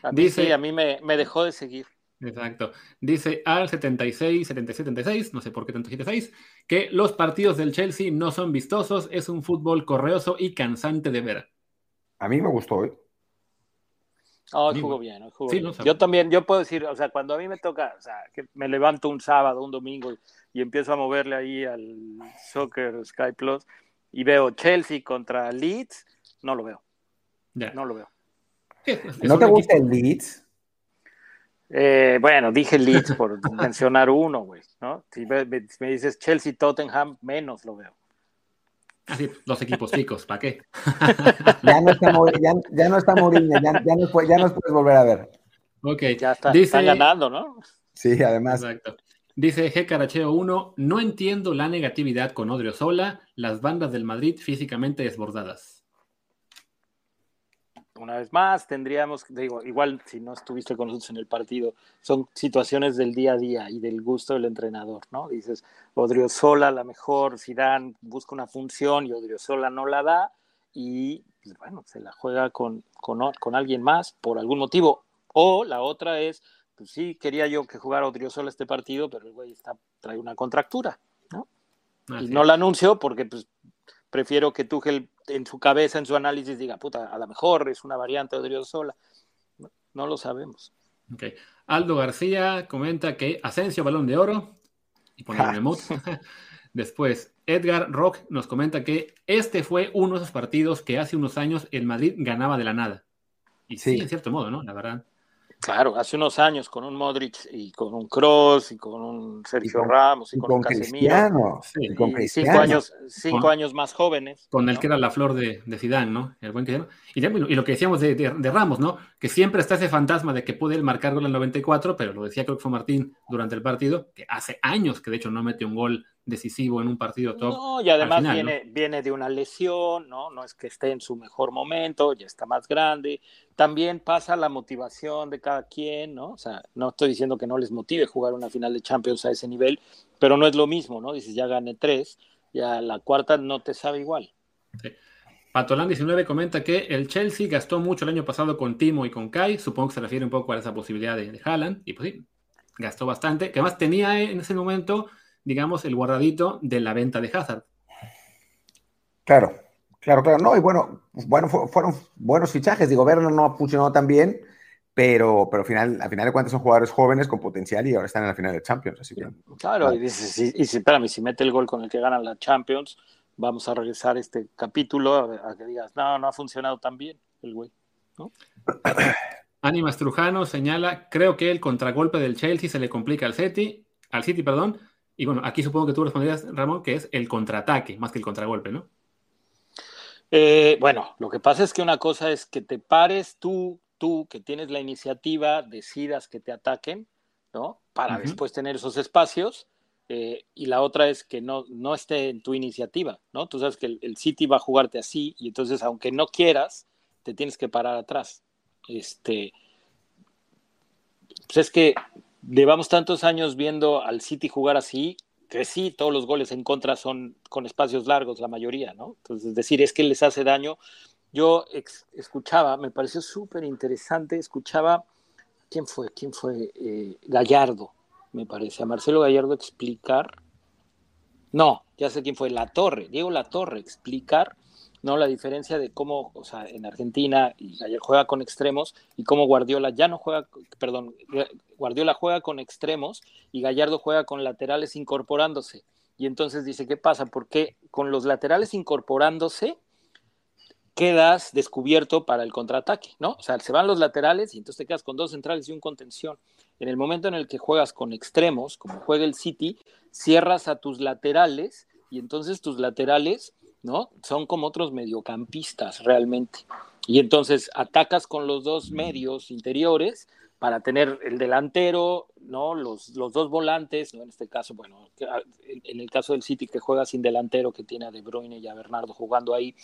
A mí Dice, sí, a mí me, me dejó de seguir. Exacto. Dice al 76, 77, 76, no sé por qué tanto 76, que los partidos del Chelsea no son vistosos, es un fútbol correoso y cansante de ver. A mí me gustó hoy. Oh, jugó bien, jugó bien. yo también, yo puedo decir, o sea, cuando a mí me toca, o sea, que me levanto un sábado, un domingo y, empiezo a moverle ahí al Soccer Sky Plus y veo Chelsea contra Leeds, no lo veo. No lo veo. ¿No te gusta el Leeds? Eh, bueno, dije Leeds por mencionar uno, güey, ¿no? Si me, dices Chelsea, Tottenham, menos lo veo. Así, los equipos chicos, ¿para qué? ya no está, ya, ya no está Mourinho, ya, ya, nos puedes volver a ver. Ok. Ya está, Dice, ganando, ¿no? Sí, además. Exacto. Dice G. Caracheo 1, no entiendo la negatividad con Odriozola, las bandas del Madrid físicamente desbordadas una vez más, tendríamos, digo, igual si no estuviste con nosotros en el partido, son situaciones del día a día y del gusto del entrenador, ¿no? Dices, Odriozola la mejor, Zidane busca una función y Odriozola no la da y, pues, bueno, se la juega con, con, alguien más por algún motivo. O la otra es, pues sí, quería yo que jugara Odriozola este partido, pero el güey está, trae una contractura, ¿no? y no la anunció porque, pues, prefiero que Tuchel en su cabeza, en su análisis, diga, puta, a lo mejor es una variante de Sola. No, no, lo sabemos. Okay. Aldo García comenta que Asensio, balón de oro, y pone el. Después, Edgar Rock nos comenta que este fue uno de esos partidos que hace unos años el Madrid ganaba de la nada. Y sí, en cierto modo, ¿no? La verdad. Claro, hace unos años con un Modric y con un Cross y con un Sergio Ramos y con, un Casemiro. y con cinco años, cinco años más jóvenes. Con el que era la flor de, de Zidane, ¿no? El buen y, y, lo que decíamos de, de, Ramos, ¿no? Que siempre está ese fantasma de que puede marcar gol en el 94, pero lo decía creo que fue Martín durante el partido, que hace años que de hecho no mete un gol decisivo en un partido top. No, y además viene, viene de una lesión, ¿no? No es que esté en su mejor momento, ya está más grande. También pasa la motivación de cada quien, ¿no? O sea, no estoy diciendo que no les motive jugar una final de Champions a ese nivel, pero no es lo mismo, ¿no? Dices, ya gané tres, ya la cuarta no te sabe igual. Sí. Patolán 19 comenta que el Chelsea gastó mucho el año pasado con Timo y con Kai, supongo que se refiere un poco a esa posibilidad de, de Haaland, y pues sí, gastó bastante, que además tenía en ese momento digamos, el guardadito de la venta de Hazard. Claro, claro, claro. No, y bueno, bueno fueron buenos fichajes. Digo, Verno no ha funcionado tan bien, pero, pero al, final, al final de cuentas son jugadores jóvenes con potencial y ahora están en la final de Champions. Así claro, y, dices, y, si, espérame, si mete el gol con el que ganan la Champions, vamos a regresar este capítulo a, que digas, no, no ha funcionado tan bien el güey. ¿no? Ánimas Trujano señala, creo que el contragolpe del Chelsea se le complica al City, al City, perdón, y bueno, aquí supongo que tú responderías, Ramón, que es el contraataque más que el contragolpe, ¿no? Eh, bueno, lo que pasa es que una cosa es que te pares tú, tú que tienes la iniciativa, decidas que te ataquen, ¿no? Para después tener esos espacios. Eh, y la otra es que no, no esté en tu iniciativa, ¿no? Tú sabes que el, el, City va a jugarte así y entonces, aunque no quieras, te tienes que parar atrás. Este, pues es que llevamos tantos años viendo al City jugar así, que sí, todos los goles en contra son con espacios largos, la mayoría, ¿no? Entonces, decir, es que les hace daño. Yo escuchaba, me pareció súper interesante, escuchaba, ¿quién fue? ¿Quién fue? Eh, Gallardo, me parece, a Marcelo Gallardo explicar, no, ya sé quién fue, La Torre, Diego La Torre, explicar ¿no? La diferencia de cómo, o sea, en Argentina y juega con extremos y cómo Guardiola ya no juega, perdón, Guardiola juega con extremos y Gallardo juega con laterales incorporándose. Y entonces dice, ¿qué pasa? Porque con los laterales incorporándose quedas descubierto para el contraataque, ¿no? O sea, se van los laterales y entonces te quedas con dos centrales y un contención. En el momento en el que juegas con extremos, como juega el City, cierras a tus laterales y entonces tus laterales, ¿no? Son como otros mediocampistas realmente. Y entonces atacas con los dos medios interiores para tener el delantero, ¿no? Los, los dos volantes, ¿no? En este caso, bueno, en el caso del City que juega sin delantero, que tiene a De Bruyne y a Bernardo jugando ahí,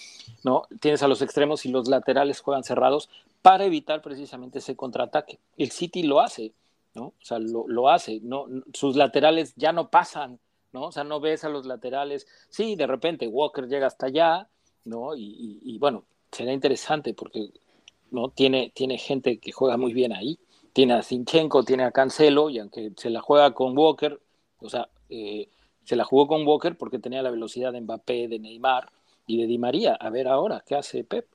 ¿no? Tienes a los extremos y los laterales juegan cerrados para evitar precisamente ese contraataque. El City lo hace, ¿no? O sea, lo, lo hace, ¿no? Sus laterales ya no pasan, ¿no? O sea, no ves a los laterales. Sí, de repente Walker llega hasta allá, ¿no? Y, y, bueno, será interesante porque, ¿no? Tiene, tiene gente que juega muy bien ahí. Tiene a Sinchenko, tiene a Cancelo, y aunque se la juega con Walker, o sea, eh, se la jugó con Walker porque tenía la velocidad de Mbappé, de Neymar y de Di María. A ver ahora, ¿qué hace Pep?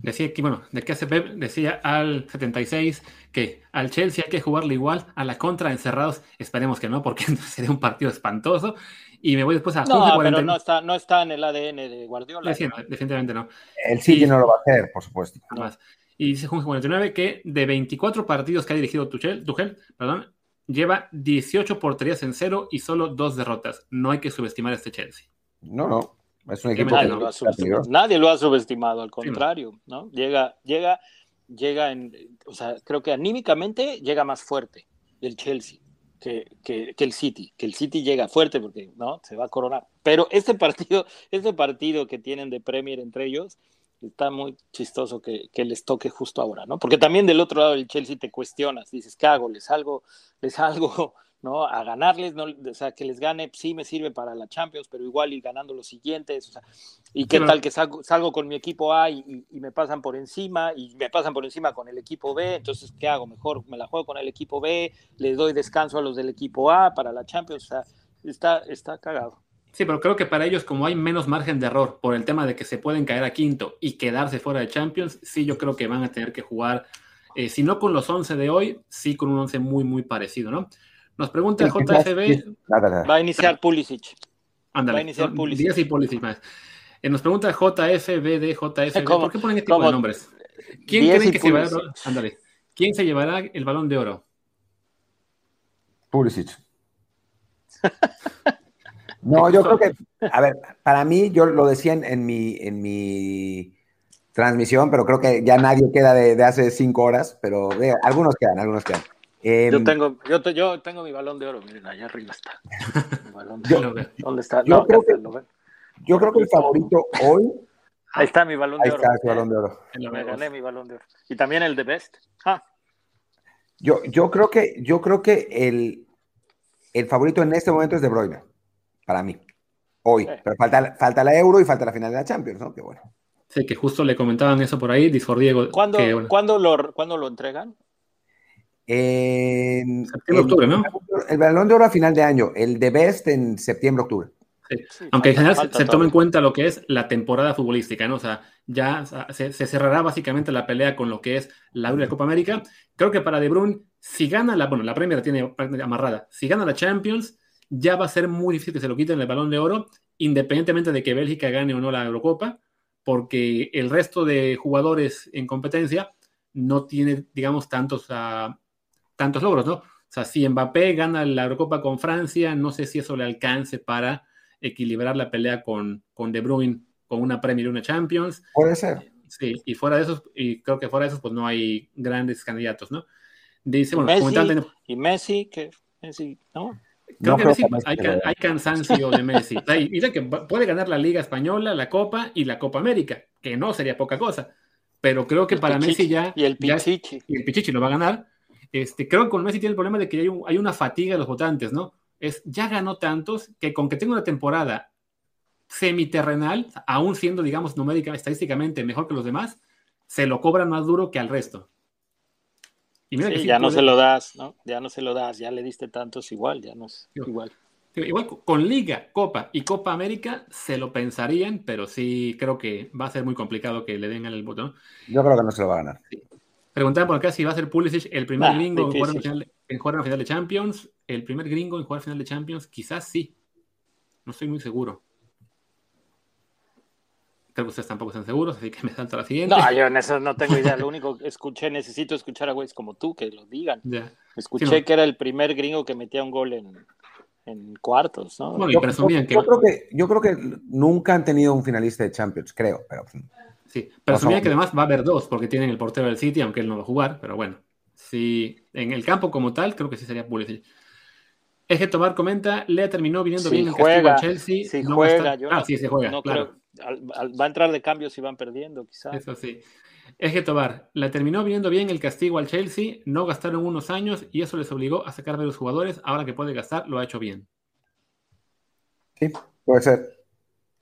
Decía que, bueno, de qué hace Pep, decía al 76 que al Chelsea hay que jugarle igual a la contra encerrados. Esperemos que no, porque sería un partido espantoso. Y me voy después a No, pero no está, no está en el ADN de Guardiola. Definitivamente no. El City no lo va a hacer, por supuesto. Y dice Junge 49 que de 24 partidos que ha dirigido Tuchel, Tuchel perdón, lleva 18 porterías en cero y solo dos derrotas. No hay que subestimar a este Chelsea. No, no. Es un equipo nadie, lo ha nadie lo ha subestimado, al contrario, ¿no? Llega, llega, llega en, o sea, creo que anímicamente llega más fuerte el Chelsea que, que, que, el City, que el City llega fuerte porque, ¿no? Se va a coronar. Pero este partido, este partido que tienen de Premier entre ellos, está muy chistoso que, que, les toque justo ahora, ¿no? Porque también del otro lado del Chelsea te cuestionas, dices, ¿qué hago? ¿Les salgo, les salgo ¿no? A ganarles, ¿no? o sea, que les gane, sí me sirve para la Champions, pero igual ir ganando los siguientes, o sea, y qué tal que salgo, salgo, con mi equipo A y, y, me pasan por encima, y me pasan por encima con el equipo B, entonces, ¿qué hago? Mejor me la juego con el equipo B, les doy descanso a los del equipo A para la Champions, o sea, está, está cagado. Sí, pero creo que para ellos, como hay menos margen de error por el tema de que se pueden caer a quinto y quedarse fuera de Champions, sí, yo creo que van a tener que jugar, eh, si no con los 11 de hoy, sí con un 11 muy, muy parecido, ¿no? Nos pregunta el JFB. Va a iniciar Pulisic. Ándale. Va a iniciar Pulisic. y Pulisic más. Eh, nos pregunta JFB JFB. ¿Por qué ponen este tipo de nombres? ¿Quién creen que se va Ándale. ¿Quién se llevará el balón de oro? Pulisic. no, yo creo que, a ver, para mí, yo lo decía en, mi, en mi transmisión, pero creo que ya nadie queda de, hace cinco horas, pero algunos quedan, algunos quedan. Eh, yo, tengo, yo, yo, tengo mi balón de oro, miren, allá arriba está. ¿Dónde está? Yo, creo que, yo creo que el favorito hoy. Ahí está mi balón de oro. Ahí está su balón de oro. Me gané mi balón de oro. Y también el de Best. Ah. Yo, yo creo que, yo creo que el, el favorito en este momento es De Bruyne, para mí. Hoy. Pero falta, falta la Euro y falta la final de la Champions, ¿no? Que bueno. Sí, que justo le comentaban eso por ahí, Discord Diego. ¿Cuándo, ¿cuándo, lo, ¿Cuándo lo entregan? En, septiembre, octubre, ¿no? El balón de oro a final de año, el de Best en septiembre, octubre. Aunque en general se, toma en cuenta lo que es la temporada futbolística, ¿no? O sea, ya se, cerrará básicamente la pelea con lo que es la Copa América. Creo que para De Bruyne, si gana la, bueno, la Premier tiene amarrada, si gana la Champions, ya va a ser muy difícil que se lo quiten el balón de oro, independientemente de que Bélgica gane o no la Eurocopa, porque el resto de jugadores en competencia no tiene, digamos, tantos uh, tantos logros, ¿no? O sea, si Mbappé gana la Eurocopa con Francia, no sé si eso le alcance para equilibrar la pelea con, con De Bruyne, con una Premier y una Champions. Puede ser. Sí, y fuera de esos, y creo que fuera de esos, pues no hay grandes candidatos, ¿no? Dice, bueno, Messi, y Messi, que Messi, ¿no? Creo que Messi, hay, hay, cansancio de Messi. dice que puede ganar la Liga Española, la Copa y la Copa América, que no sería poca cosa. Pero creo que para Messi ya. Y el Pichichi. y el Pichichi lo va a ganar este, creo que con Messi tiene el problema de que hay, hay, una fatiga de los votantes, ¿no? Es, ya ganó tantos que con que tenga una temporada semiterrenal, aún siendo, digamos, numérica, estadísticamente mejor que los demás, se lo cobran más duro que al resto. Y mira que ya no se lo das, ¿no? Ya no se lo das, ya le diste tantos igual, ya no es igual. Igual con Liga, Copa y Copa América se lo pensarían, pero sí creo que va a ser muy complicado que le den el botón. Yo creo que no se lo va a ganar. Sí. Preguntaban por acá si va a ser Pulisic el primer gringo en jugar, en jugar, en final de Champions. El primer gringo en jugar final de Champions, quizás sí. No estoy muy seguro. Creo que ustedes tampoco están seguros, así que me salto a la siguiente. No, yo en eso no tengo idea. Lo único que escuché, necesito escuchar a güeyes como tú que lo digan. Ya. Escuché Sí, no. que era el primer gringo que metía un gol en, en cuartos, ¿no? Bueno, Yo, presumían yo- que, yo creo que, yo creo que nunca han tenido un finalista de Champions, creo, pero sí, presumían Pasó. que además va a haber dos, porque tienen el portero del City, aunque él no va a jugar, pero bueno. Sí, en el campo como tal, creo que sí sería Pulisic. Eje Tobar comenta, Lea terminó viniendo Sí bien en juega, castigo a Chelsea. sí no va a juega, estar- yo ah, no- sí, se juega, no claro. creo- al- al- va a entrar de cambio si van perdiendo, quizás. Eso sí. Eje Tobar, la terminó viniendo bien el castigo al Chelsea, no gastaron unos años y eso les obligó a sacar de los jugadores. Ahora que puede gastar, lo ha hecho bien. sí, puede ser.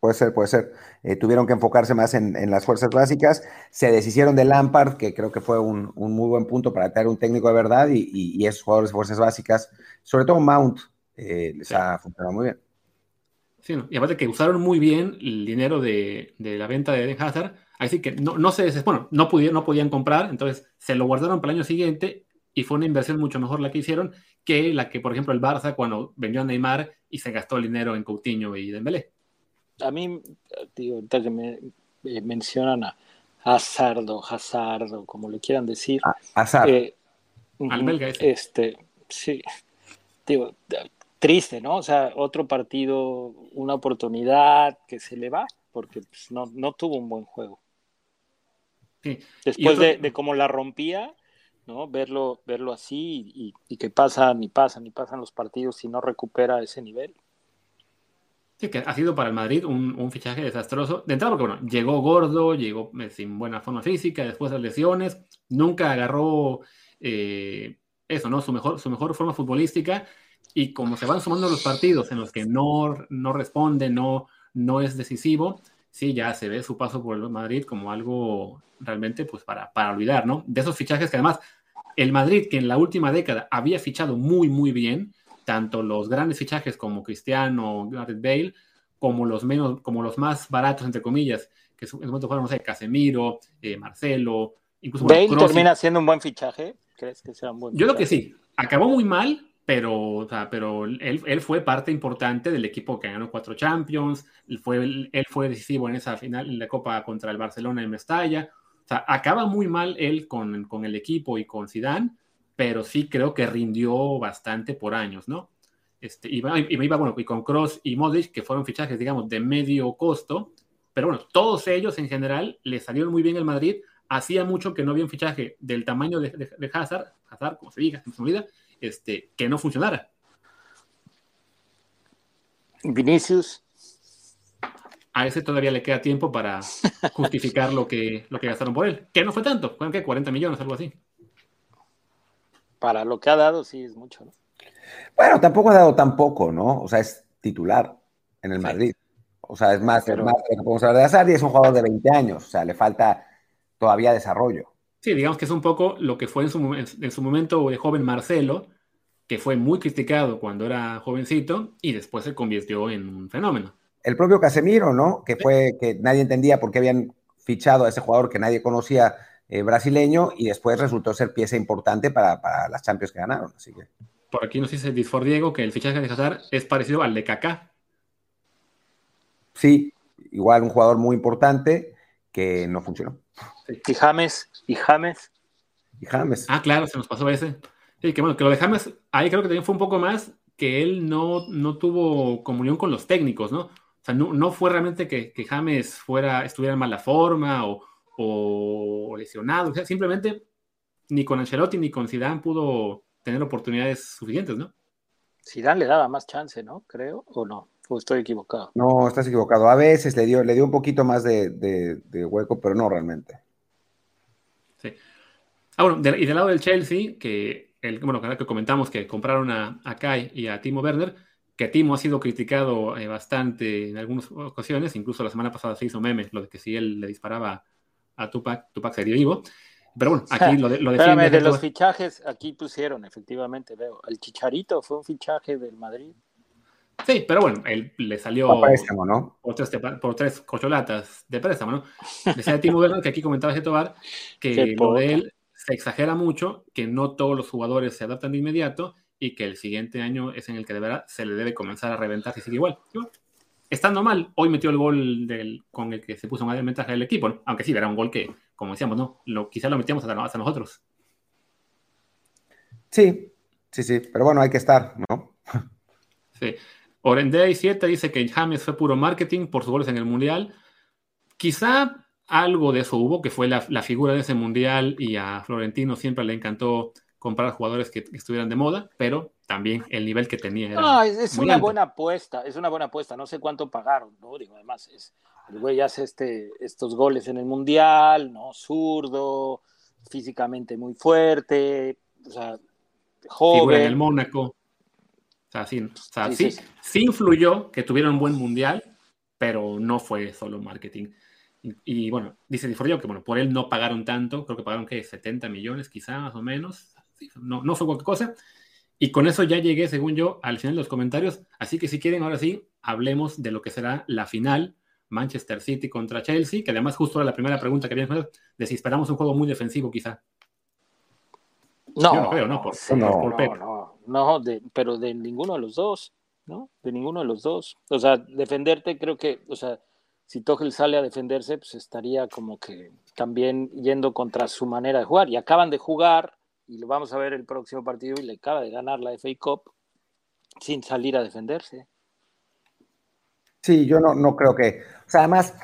Puede ser, puede ser. Eh, tuvieron que enfocarse más en, en las fuerzas básicas. Se deshicieron de Lampard, que creo que fue un, un muy buen punto para traer un técnico de verdad, y, y- y esos jugadores de fuerzas básicas, sobre todo Mount, eh, les Sí. ha funcionado muy bien. Sí, ¿no? Y aparte que usaron muy bien el dinero de, de la venta de Eden Hazard, así que no, no se des- bueno, no pudieron, no podían comprar, entonces se lo guardaron para el año siguiente y fue una inversión mucho mejor la que hicieron que la que, por ejemplo, el Barça cuando vendió a Neymar y se gastó el dinero en Coutinho y Dembélé. A mí, digo, ahorita que me eh, mencionan a Hazardo, Hazardo, como le quieran decir. Hazard. eh, Al ujú, belga ese. Este, sí. Digo, eh, triste, ¿no? O sea, otro partido, una oportunidad que se le va, porque pues, no, no tuvo un buen juego. Sí. Después otro- de, de cómo la rompía, ¿no? Verlo, verlo así y, y que pasan y pasan y pasan los partidos y no recupera ese nivel. Sí, que ha sido para el Madrid un, un fichaje desastroso. De entrada, porque bueno, llegó gordo, llegó eh, sin buena forma física, después de lesiones, nunca agarró eh, eso, ¿no? Su mejor, su mejor forma futbolística. Y como se van sumando los partidos en los que no, no responde, no, no es decisivo, sí, ya se ve su paso por el Madrid como algo realmente pues para, para olvidar, ¿no? De esos fichajes que además el Madrid, que en la última década había fichado muy, muy bien, tanto los grandes fichajes como Cristiano, Gareth Bale, como los menos, como los más baratos, entre comillas, que en su momento fueron, no sé, Casemiro, eh, Marcelo, incluso Bale Kroos y- termina siendo un buen fichaje. ¿Crees que sea un buen Yo creo que fichaje? sí. Acabó muy mal, pero, o sea, pero él, él fue parte importante del equipo que ganó cuatro Champions. Él fue, él fue decisivo en esa final, en la Copa contra el Barcelona en Mestalla. O sea, acaba muy mal él con, con el equipo y con Zidane, pero sí creo que rindió bastante por años, ¿no? Este, y, y iba, bueno, y con Cross y Modric, que fueron fichajes, digamos, de medio costo, pero bueno, todos ellos en general le salieron muy bien al Madrid. Hacía mucho que no había un fichaje del tamaño de, de- de Hazard, Hazard, como se diga, se me olvida, este, que no funcionara. Vinicius, A ese todavía le queda tiempo para justificar lo que, lo que gastaron por él, que no fue tanto, fueron que 40 millones, algo así. Para lo que ha dado, sí es mucho, ¿no? Bueno, tampoco ha dado tan poco, ¿no? O sea, es titular en el Sí. Madrid. O sea, es más, Pero- es más de lo que podemos hablar de Hazard y es un jugador de 20 años. O sea, le falta todavía desarrollo. Sí, digamos que es un poco lo que fue en su, en su momento de joven Marcelo, que fue muy criticado cuando era jovencito y después se convirtió en un fenómeno. El propio Casemiro, ¿no? Que fue que nadie entendía por qué habían fichado a ese jugador que nadie conocía eh, brasileño y después resultó ser pieza importante para, para las Champions que ganaron. Así que Por aquí nos dice Disfor Diego que el fichaje de Hazard es parecido al de Kaká. sí, igual un jugador muy importante que no funcionó. Y James, y James, Y James. Ah, claro, se nos pasó ese. Sí, que bueno, que lo de James, ahí creo que también fue un poco más que él no, no tuvo comunión con los técnicos, ¿no? O sea, no, no fue realmente que, que James fuera, estuviera en mala forma o, o lesionado, o sea, simplemente ni con Ancelotti ni con Zidane pudo tener oportunidades suficientes, ¿no? Zidane le daba más chance, ¿no? Creo, o no, o estoy equivocado. No, estás equivocado. A veces le dio, le dio un poquito más de, de- de hueco, pero no realmente. Sí. Ah, bueno, de- y del lado del Chelsea, que, el, bueno, que comentamos que compraron a, a Kai y a Timo Werner, que Timo ha sido criticado eh, bastante en algunas ocasiones, incluso la semana pasada se hizo meme, lo de que si él le disparaba a Tupac, Tupac sería vivo. Pero bueno, aquí lo, de, lo Espérame, de los fichajes, aquí pusieron, efectivamente, veo. El Chicharito fue un fichaje del Madrid. Sí, pero bueno, él le salió A préstamo, ¿no? por tres, por tres corcholatas de préstamo, ¿no? Decía Timo Werner, que aquí comentaba Getobar, que Qué lo de él se exagera mucho, que no todos los jugadores se adaptan de inmediato y que el siguiente año es en el que de verdad se le debe comenzar a reventar si sigue igual. Y bueno, estando mal, hoy metió el gol del, con el que se puso más de ventaja del equipo, aunque sí, era un gol que, como decíamos, no, lo, quizá lo metíamos hasta, hasta nosotros. Sí, sí, sí, pero bueno, hay que estar, ¿no? Sí. Orendey 7 dice que James fue puro marketing por sus goles en el Mundial. Quizá algo de eso hubo, que fue la, la, figura de ese Mundial y a Florentino siempre le encantó comprar jugadores que, estuvieran de moda, pero también el nivel que tenía. Era no, es, una buena apuesta, es una buena apuesta, no sé cuánto pagaron, ¿no? Digo, además, es, el güey hace este, estos goles en el Mundial, ¿no? Zurdo, físicamente muy fuerte, o sea, joven. Figura en el Mónaco. O sea, sí, o sea, sí, sí, influyó que tuviera un buen Mundial, pero no fue solo marketing. Y, bueno, dice Di que bueno, por él no pagaron tanto, creo que pagaron que 70 millones quizá más o menos, no, no fue cualquier cosa. Y con eso ya llegué, según yo, al final de los comentarios. Así que si quieren, ahora sí, hablemos de lo que será la final Manchester City contra Chelsea, que además justo era la primera pregunta que habían de si esperamos un juego muy defensivo quizá. No, no creo, no, por, no, no, pero de ninguno de los dos, ¿no? De ninguno de los dos. O sea, defenderte creo que, o sea, si Tuchel sale a defenderse, pues estaría como que también yendo contra su manera de jugar. Y acaban de jugar y lo vamos a ver el próximo partido y le acaba de ganar la FA Cup sin salir a defenderse. Sí, yo no, no creo que. O sea, además,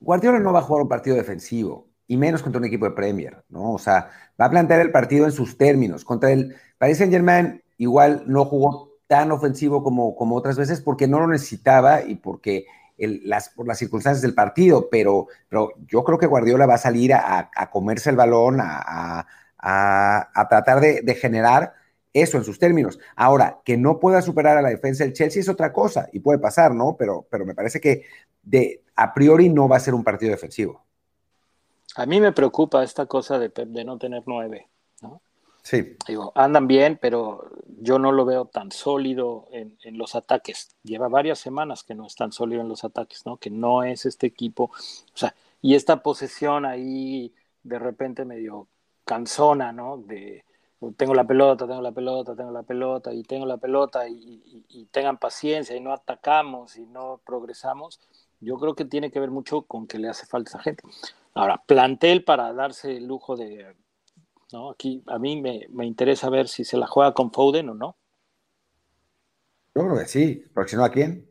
Guardiola no va a jugar un partido defensivo, y menos contra un equipo de Premier, ¿no? O sea, va a plantear el partido en sus términos. Contra el Paris Saint Germain, igual no jugó tan ofensivo como, como otras veces porque no lo necesitaba y porque las, por las circunstancias del partido, pero, pero yo creo que Guardiola va a salir a, a comerse el balón, a, tratar de, generar eso en sus términos. Ahora, que no pueda superar a la defensa del Chelsea es otra cosa y puede pasar, ¿no? Pero, pero me parece que de, a priori no va a ser un partido defensivo. A mí me preocupa esta cosa de, de no tener nueve, ¿no? Sí. Digo, andan bien, pero yo no lo veo tan sólido en, en, los ataques. Lleva varias semanas que no es tan sólido en los ataques, ¿no? Que no es este equipo. O sea, y esta posesión ahí de repente medio cansona, ¿no? De tengo la pelota, tengo la pelota, tengo la pelota y tengo la pelota y, tengan paciencia y no atacamos y no progresamos, yo creo que tiene que ver mucho con que le hace falta a esa gente. Ahora, plantel para darse el lujo de, ¿no? Aquí a mí me, me interesa ver si se la juega con Foden o no. Yo creo que sí, porque si no, ¿a quién?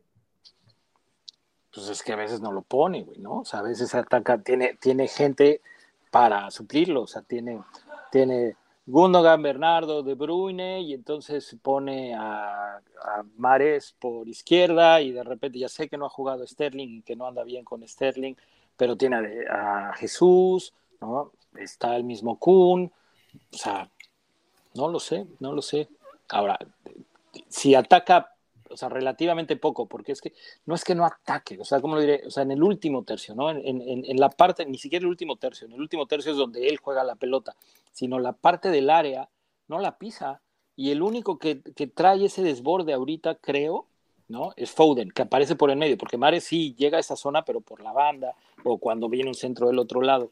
Pues es que a veces no lo pone, güey, ¿no? O sea, a veces ataca, tiene, tiene gente para suplirlo. O sea, tiene, tiene Gundogan, Bernardo, De Bruyne y entonces pone a, Mares por izquierda y de repente ya sé que no ha jugado Sterling y que no anda bien con Sterling, pero tiene a, a Jesús, ¿no? Está el mismo Kun, o sea, no lo sé, no lo sé. Ahora, si ataca o sea, relativamente poco, porque es que no es que no ataque, o sea, ¿cómo lo diré? O sea, en el último tercio, ¿no? En, en, la parte, ni siquiera el último tercio, en el último tercio es donde él juega la pelota, sino la parte del área no la pisa. Y el único que, que trae ese desborde ahorita, creo, ¿no? Es Foden, que aparece por el medio, porque Mares sí llega a esa zona, pero por la banda, o cuando viene un centro del otro lado.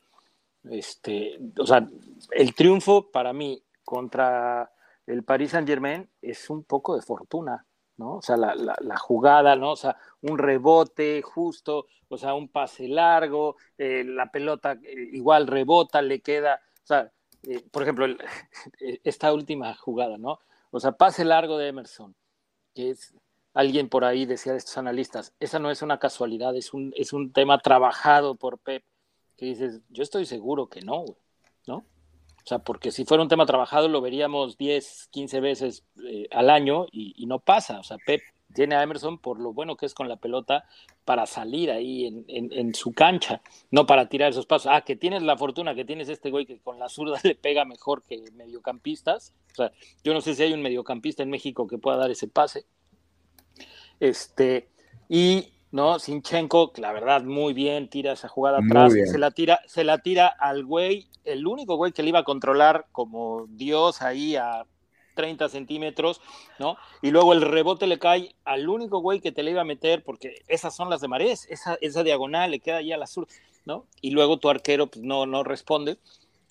Este, o sea, el triunfo para mí contra el Paris Saint Germain es un poco de fortuna, ¿no? O sea, la, la, jugada, ¿no? O sea, un rebote justo, o sea, un pase largo, eh, la pelota eh, igual rebota, le queda, o sea, eh, por ejemplo, esta última jugada, ¿no? O sea, pase largo de Emerson, que es, alguien por ahí decía de estos analistas, esa no es una casualidad, es un, es un tema trabajado por Pep, que dices, yo estoy seguro que no, ¿no? O sea, porque si fuera un tema trabajado lo veríamos 10, 15 veces eh, al año y, no pasa. O sea, Pep tiene a Emerson por lo bueno que es con la pelota para salir ahí en, en, su cancha, no para tirar esos pasos. Ah, que tienes la fortuna que tienes este güey que con la zurda le pega mejor que mediocampistas. O sea, yo no sé si hay un mediocampista en México que pueda dar ese pase. Este, y ¿no? Sinchenko, la verdad, muy bien, tira esa jugada atrás, se la tira, se la tira al güey, el único güey que le iba a controlar como Dios ahí a 30 centímetros, ¿no? Y luego el rebote le cae al único güey que te le iba a meter, porque esas son las de Marés, esa, esa diagonal le queda ahí al azul, ¿no? Y luego tu arquero pues, no, no responde,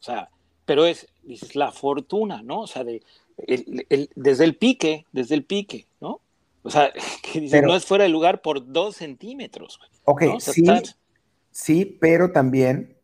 o sea, pero es, dices, la fortuna, ¿no? O sea, de, desde el pique, desde el pique. O sea, que dice, no es fuera de lugar por dos centímetros. Ok, sí, sí, pero también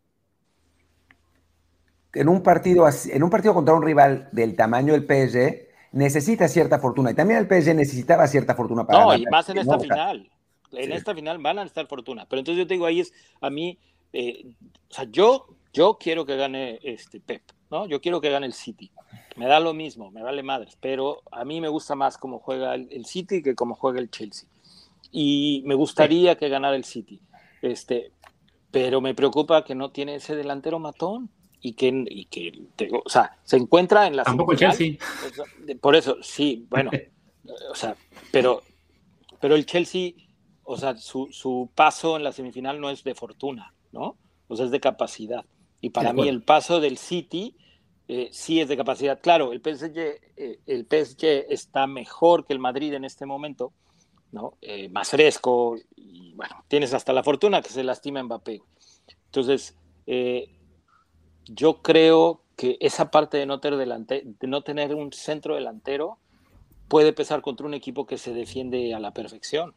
en un partido en un partido contra un rival del tamaño del PSG necesita cierta fortuna y también el PSG necesitaba cierta fortuna para no y más en esta final en esta final van a necesitar fortuna pero entonces yo te digo ahí es a mí eh, o sea yo yo quiero que gane este Pep no yo quiero que gane el City me da lo mismo me vale madres pero a mí me gusta más cómo juega el, City que cómo juega el Chelsea y me gustaría que ganara el City este pero me preocupa que no tiene ese delantero matón y que, y que o sea, se encuentra en la Tampoco Chelsea. Por eso, sí, bueno, o sea, pero, pero el Chelsea, o sea, su, su, paso en la semifinal no es de fortuna, ¿no? O sea, es de capacidad. Y para mí el paso del City eh, sí es de capacidad. Claro, el PSG, eh, el PSG está mejor que el Madrid en este momento, ¿no? Eh, más fresco, y bueno, tienes hasta la fortuna que se lastima Mbappé. Entonces, eh, yo creo que esa parte de no, tener delante, de no tener un centro delantero puede pesar contra un equipo que se defiende a la perfección.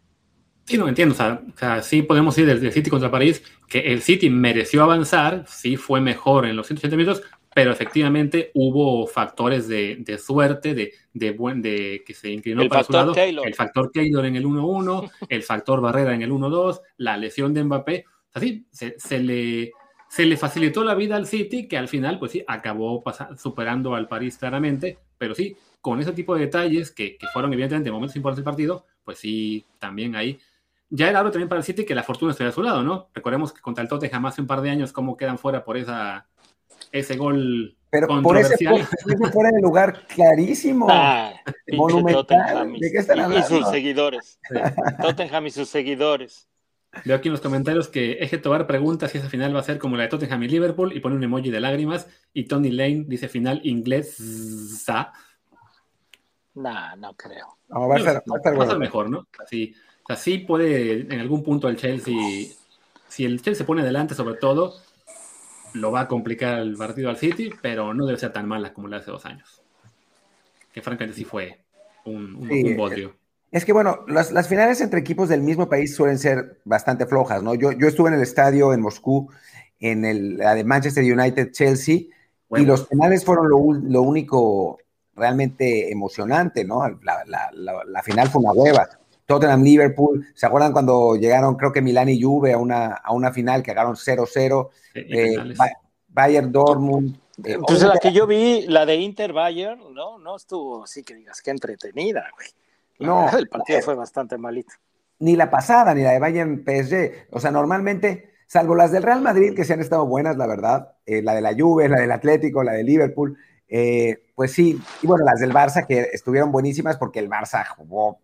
Sí, no entiendo. O sea, sí podemos ir desde el City contra París, que el City mereció avanzar, sí fue mejor en los 180 minutos, pero efectivamente hubo factores de, suerte, de, de, buen, de que se inclinó para su lado. El factor Taylor en el 1-1, el factor Barrera en el 1-2, la lesión de Mbappé. O sea, sí, se le se le facilitó la vida al City, que al final, pues sí, acabó superando al París claramente, pero sí, con ese tipo de detalles que, fueron evidentemente momentos importantes del partido, pues sí, también ahí. Ya era algo también para el City que la fortuna estuviera a su lado, ¿no? Recordemos que contra el Tottenham hace un par de años, cómo quedan fuera por esa, ese gol pero por ese, fuera de lugar clarísimo. Ah, monumental. ¿De qué están hablando? Y sus seguidores. Tottenham y sus seguidores. Veo aquí en los comentarios que Eje Tobar pregunta si esa final va a ser como la de Tottenham y Liverpool y pone un emoji de lágrimas. Y Tony Lane dice final inglés. No, no creo. va, a ser, mejor, ¿no? Así, así puede en algún punto el Chelsea, si el Chelsea se pone adelante sobre todo, lo va a complicar el partido al City, pero no debe ser tan mala como la hace dos años. Que francamente sí fue un, un, bodrio. Es que bueno, las, finales entre equipos del mismo país suelen ser bastante flojas, ¿no? Yo, yo estuve en el estadio en Moscú, en el, la de Manchester United-Chelsea, y los finales fueron lo, lo, único realmente emocionante, ¿no? La, la, la, final fue una hueva. Tottenham-Liverpool, ¿se acuerdan cuando llegaron, creo que Milán y Juve a una, a una final que agarraron 0-0? Eh, Bayern-Dortmund. Eh, Entonces la que yo vi, la de Inter-Bayern, no, no estuvo así que digas, qué entretenida, güey. No. El partido fue bastante malito. Ni la pasada, ni la de Bayern PSG. O sea, normalmente, salvo las del Real Madrid, que se han estado buenas, la verdad, eh, la de la Juve, la del Atlético, la de Liverpool, eh, pues sí. Y bueno, las del Barça, que estuvieron buenísimas porque el Barça jugó.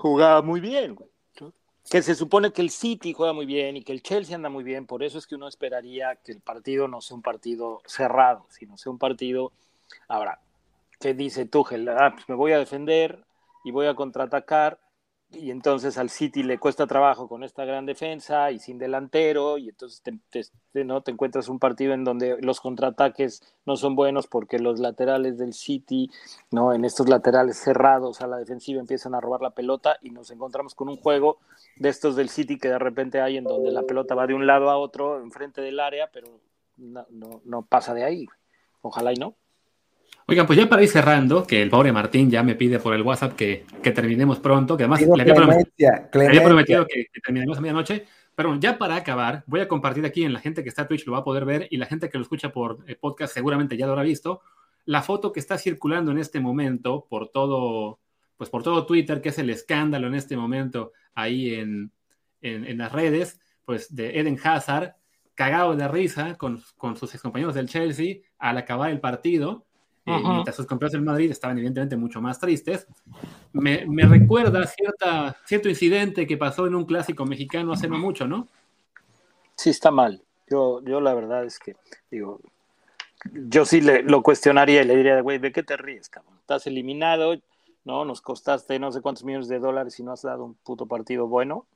Jugaba muy bien. Que se supone que el City juega muy bien y que el Chelsea anda muy bien, por eso es que uno esperaría que el partido no sea un partido cerrado, sino sea un partido. Ahora, ¿qué dice Tuchel? Ah, pues me voy a defender, y voy a contraatacar y entonces al City le cuesta trabajo con esta gran defensa y sin delantero y entonces te, ¿no? te encuentras un partido en donde los contraataques no son buenos porque los laterales del City, ¿no? en estos laterales cerrados a la defensiva empiezan a robar la pelota y nos encontramos con un juego de estos del City que de repente hay en donde la pelota va de un lado a otro enfrente del área pero no, no, no pasa de ahí. Ojalá y no. Oigan, pues ya para ir cerrando, que el pobre Martín ya me pide por el WhatsApp que, terminemos pronto, que además le había, prometido, que, terminemos a medianoche. Pero ya para acabar, voy a compartir aquí en la gente que está en Twitch lo va a poder ver y la gente que lo escucha por eh, podcast seguramente ya lo habrá visto, la foto que está circulando en este momento por todo, pues por todo Twitter, que es el escándalo en este momento ahí en, en, las redes, pues de Eden Hazard, cagado de risa con, con sus excompañeros del Chelsea al acabar el partido eh, mientras sus campeones del Madrid estaban evidentemente mucho más tristes. Me, me, recuerda cierta, cierto incidente que pasó en un clásico mexicano hace no mucho, ¿no? Sí, está mal. Yo, yo la verdad es que, digo, yo sí le, lo cuestionaría y le diría, güey, ¿de qué te ríes, cabrón? Estás eliminado, ¿no? Nos costaste no sé cuántos millones de dólares y no has dado un puto partido bueno,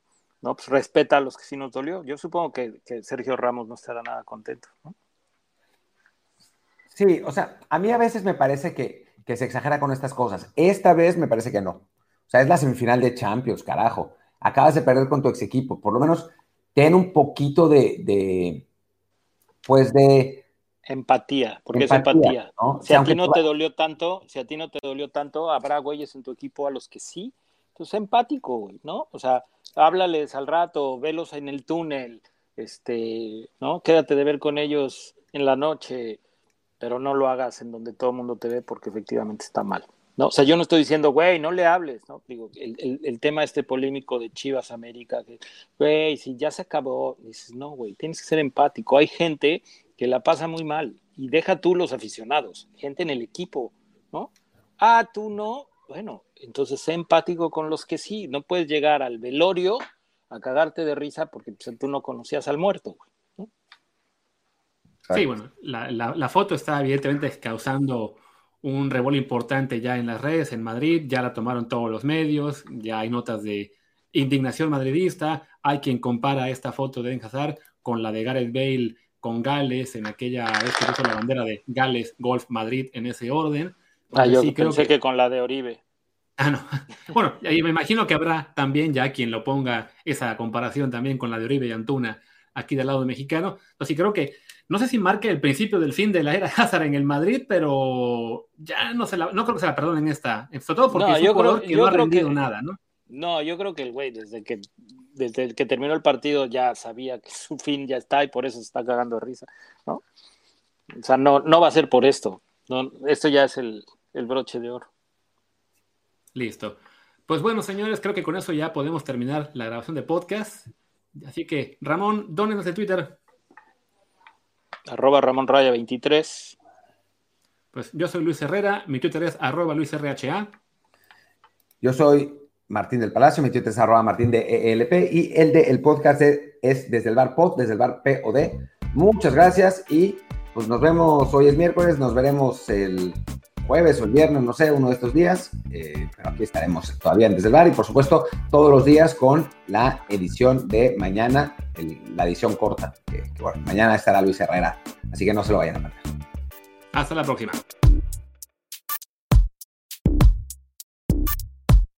¿no? Pues respeta a los que sí nos dolió. Yo supongo que, que Sergio Ramos no estará nada contento, ¿no? Sí, o sea, a mí a veces me parece que, se exagera con estas cosas. Esta vez me parece que no. O sea, es la semifinal de Champions, carajo. Acabas de perder con tu ex equipo. Por lo menos ten un poquito de, pues de... Empatía, porque es empatía. Si a ti no te dolió tanto, si a ti no te dolió tanto, habrá güeyes en tu equipo a los que sí. Entonces, empático, güey, ¿no? O sea, háblales al rato, velos en el túnel, este, ¿no? Quédate de ver con ellos en la noche, pero no lo hagas en donde todo el mundo te ve porque efectivamente está mal. No, o sea, yo no estoy diciendo, güey, no le hables, ¿no? Digo, el, el, tema este polémico de Chivas América, güey, si ya se acabó, dices, no, güey, tienes que ser empático. Hay gente que la pasa muy mal y deja tú los aficionados, gente en el equipo, ¿no? Ah, tú no, bueno, entonces sé empático con los que sí, no puedes llegar al velorio a cagarte de risa porque pues, tú no conocías al muerto, Sí, bueno, la, la, la foto está evidentemente causando un revuelo importante ya en las redes en Madrid, ya la tomaron todos los medios, ya hay notas de indignación madridista, hay quien compara esta foto de Eden Hazard con la de Gareth Bale con Gales en aquella vez que puso la bandera de Gales Golf Madrid en ese orden. Ah, yo pensé que... con la de Oribe. Ah, no. Bueno, y me imagino que habrá también ya quien lo ponga esa comparación también con la de Oribe y Antuna aquí del lado de mexicano. Así creo que no sé si marque el principio del fin de la era Hazard en el Madrid, pero ya no se la, no creo que se la perdonen esta, sobre todo porque es un jugador que no ha rendido nada, ¿no? No, yo creo que el güey desde que desde que terminó el partido ya sabía que su fin ya está y por eso se está cagando de risa, ¿no? O sea, no, no va a ser por esto. No, esto ya es el, el broche de oro. Listo. Pues bueno, señores, creo que con eso ya podemos terminar la grabación de podcast. Así que, Ramón, dónenos de Twitter arroba Ramón Raya 23. Pues yo soy Luis Herrera, mi Twitter es arroba Luis RHA. Yo soy Martín del Palacio, mi Twitter es arroba Martín de ELP y el de el podcast es, desde el bar pod, desde el bar POD. Muchas gracias y pues nos vemos, hoy es miércoles, nos veremos el jueves o el viernes, no sé, uno de estos días, eh, pero aquí estaremos todavía desde el bar y por supuesto todos los días con la edición de mañana, la edición corta, que, bueno, mañana estará Luis Herrera, así que no se lo vayan a perder. Hasta la próxima.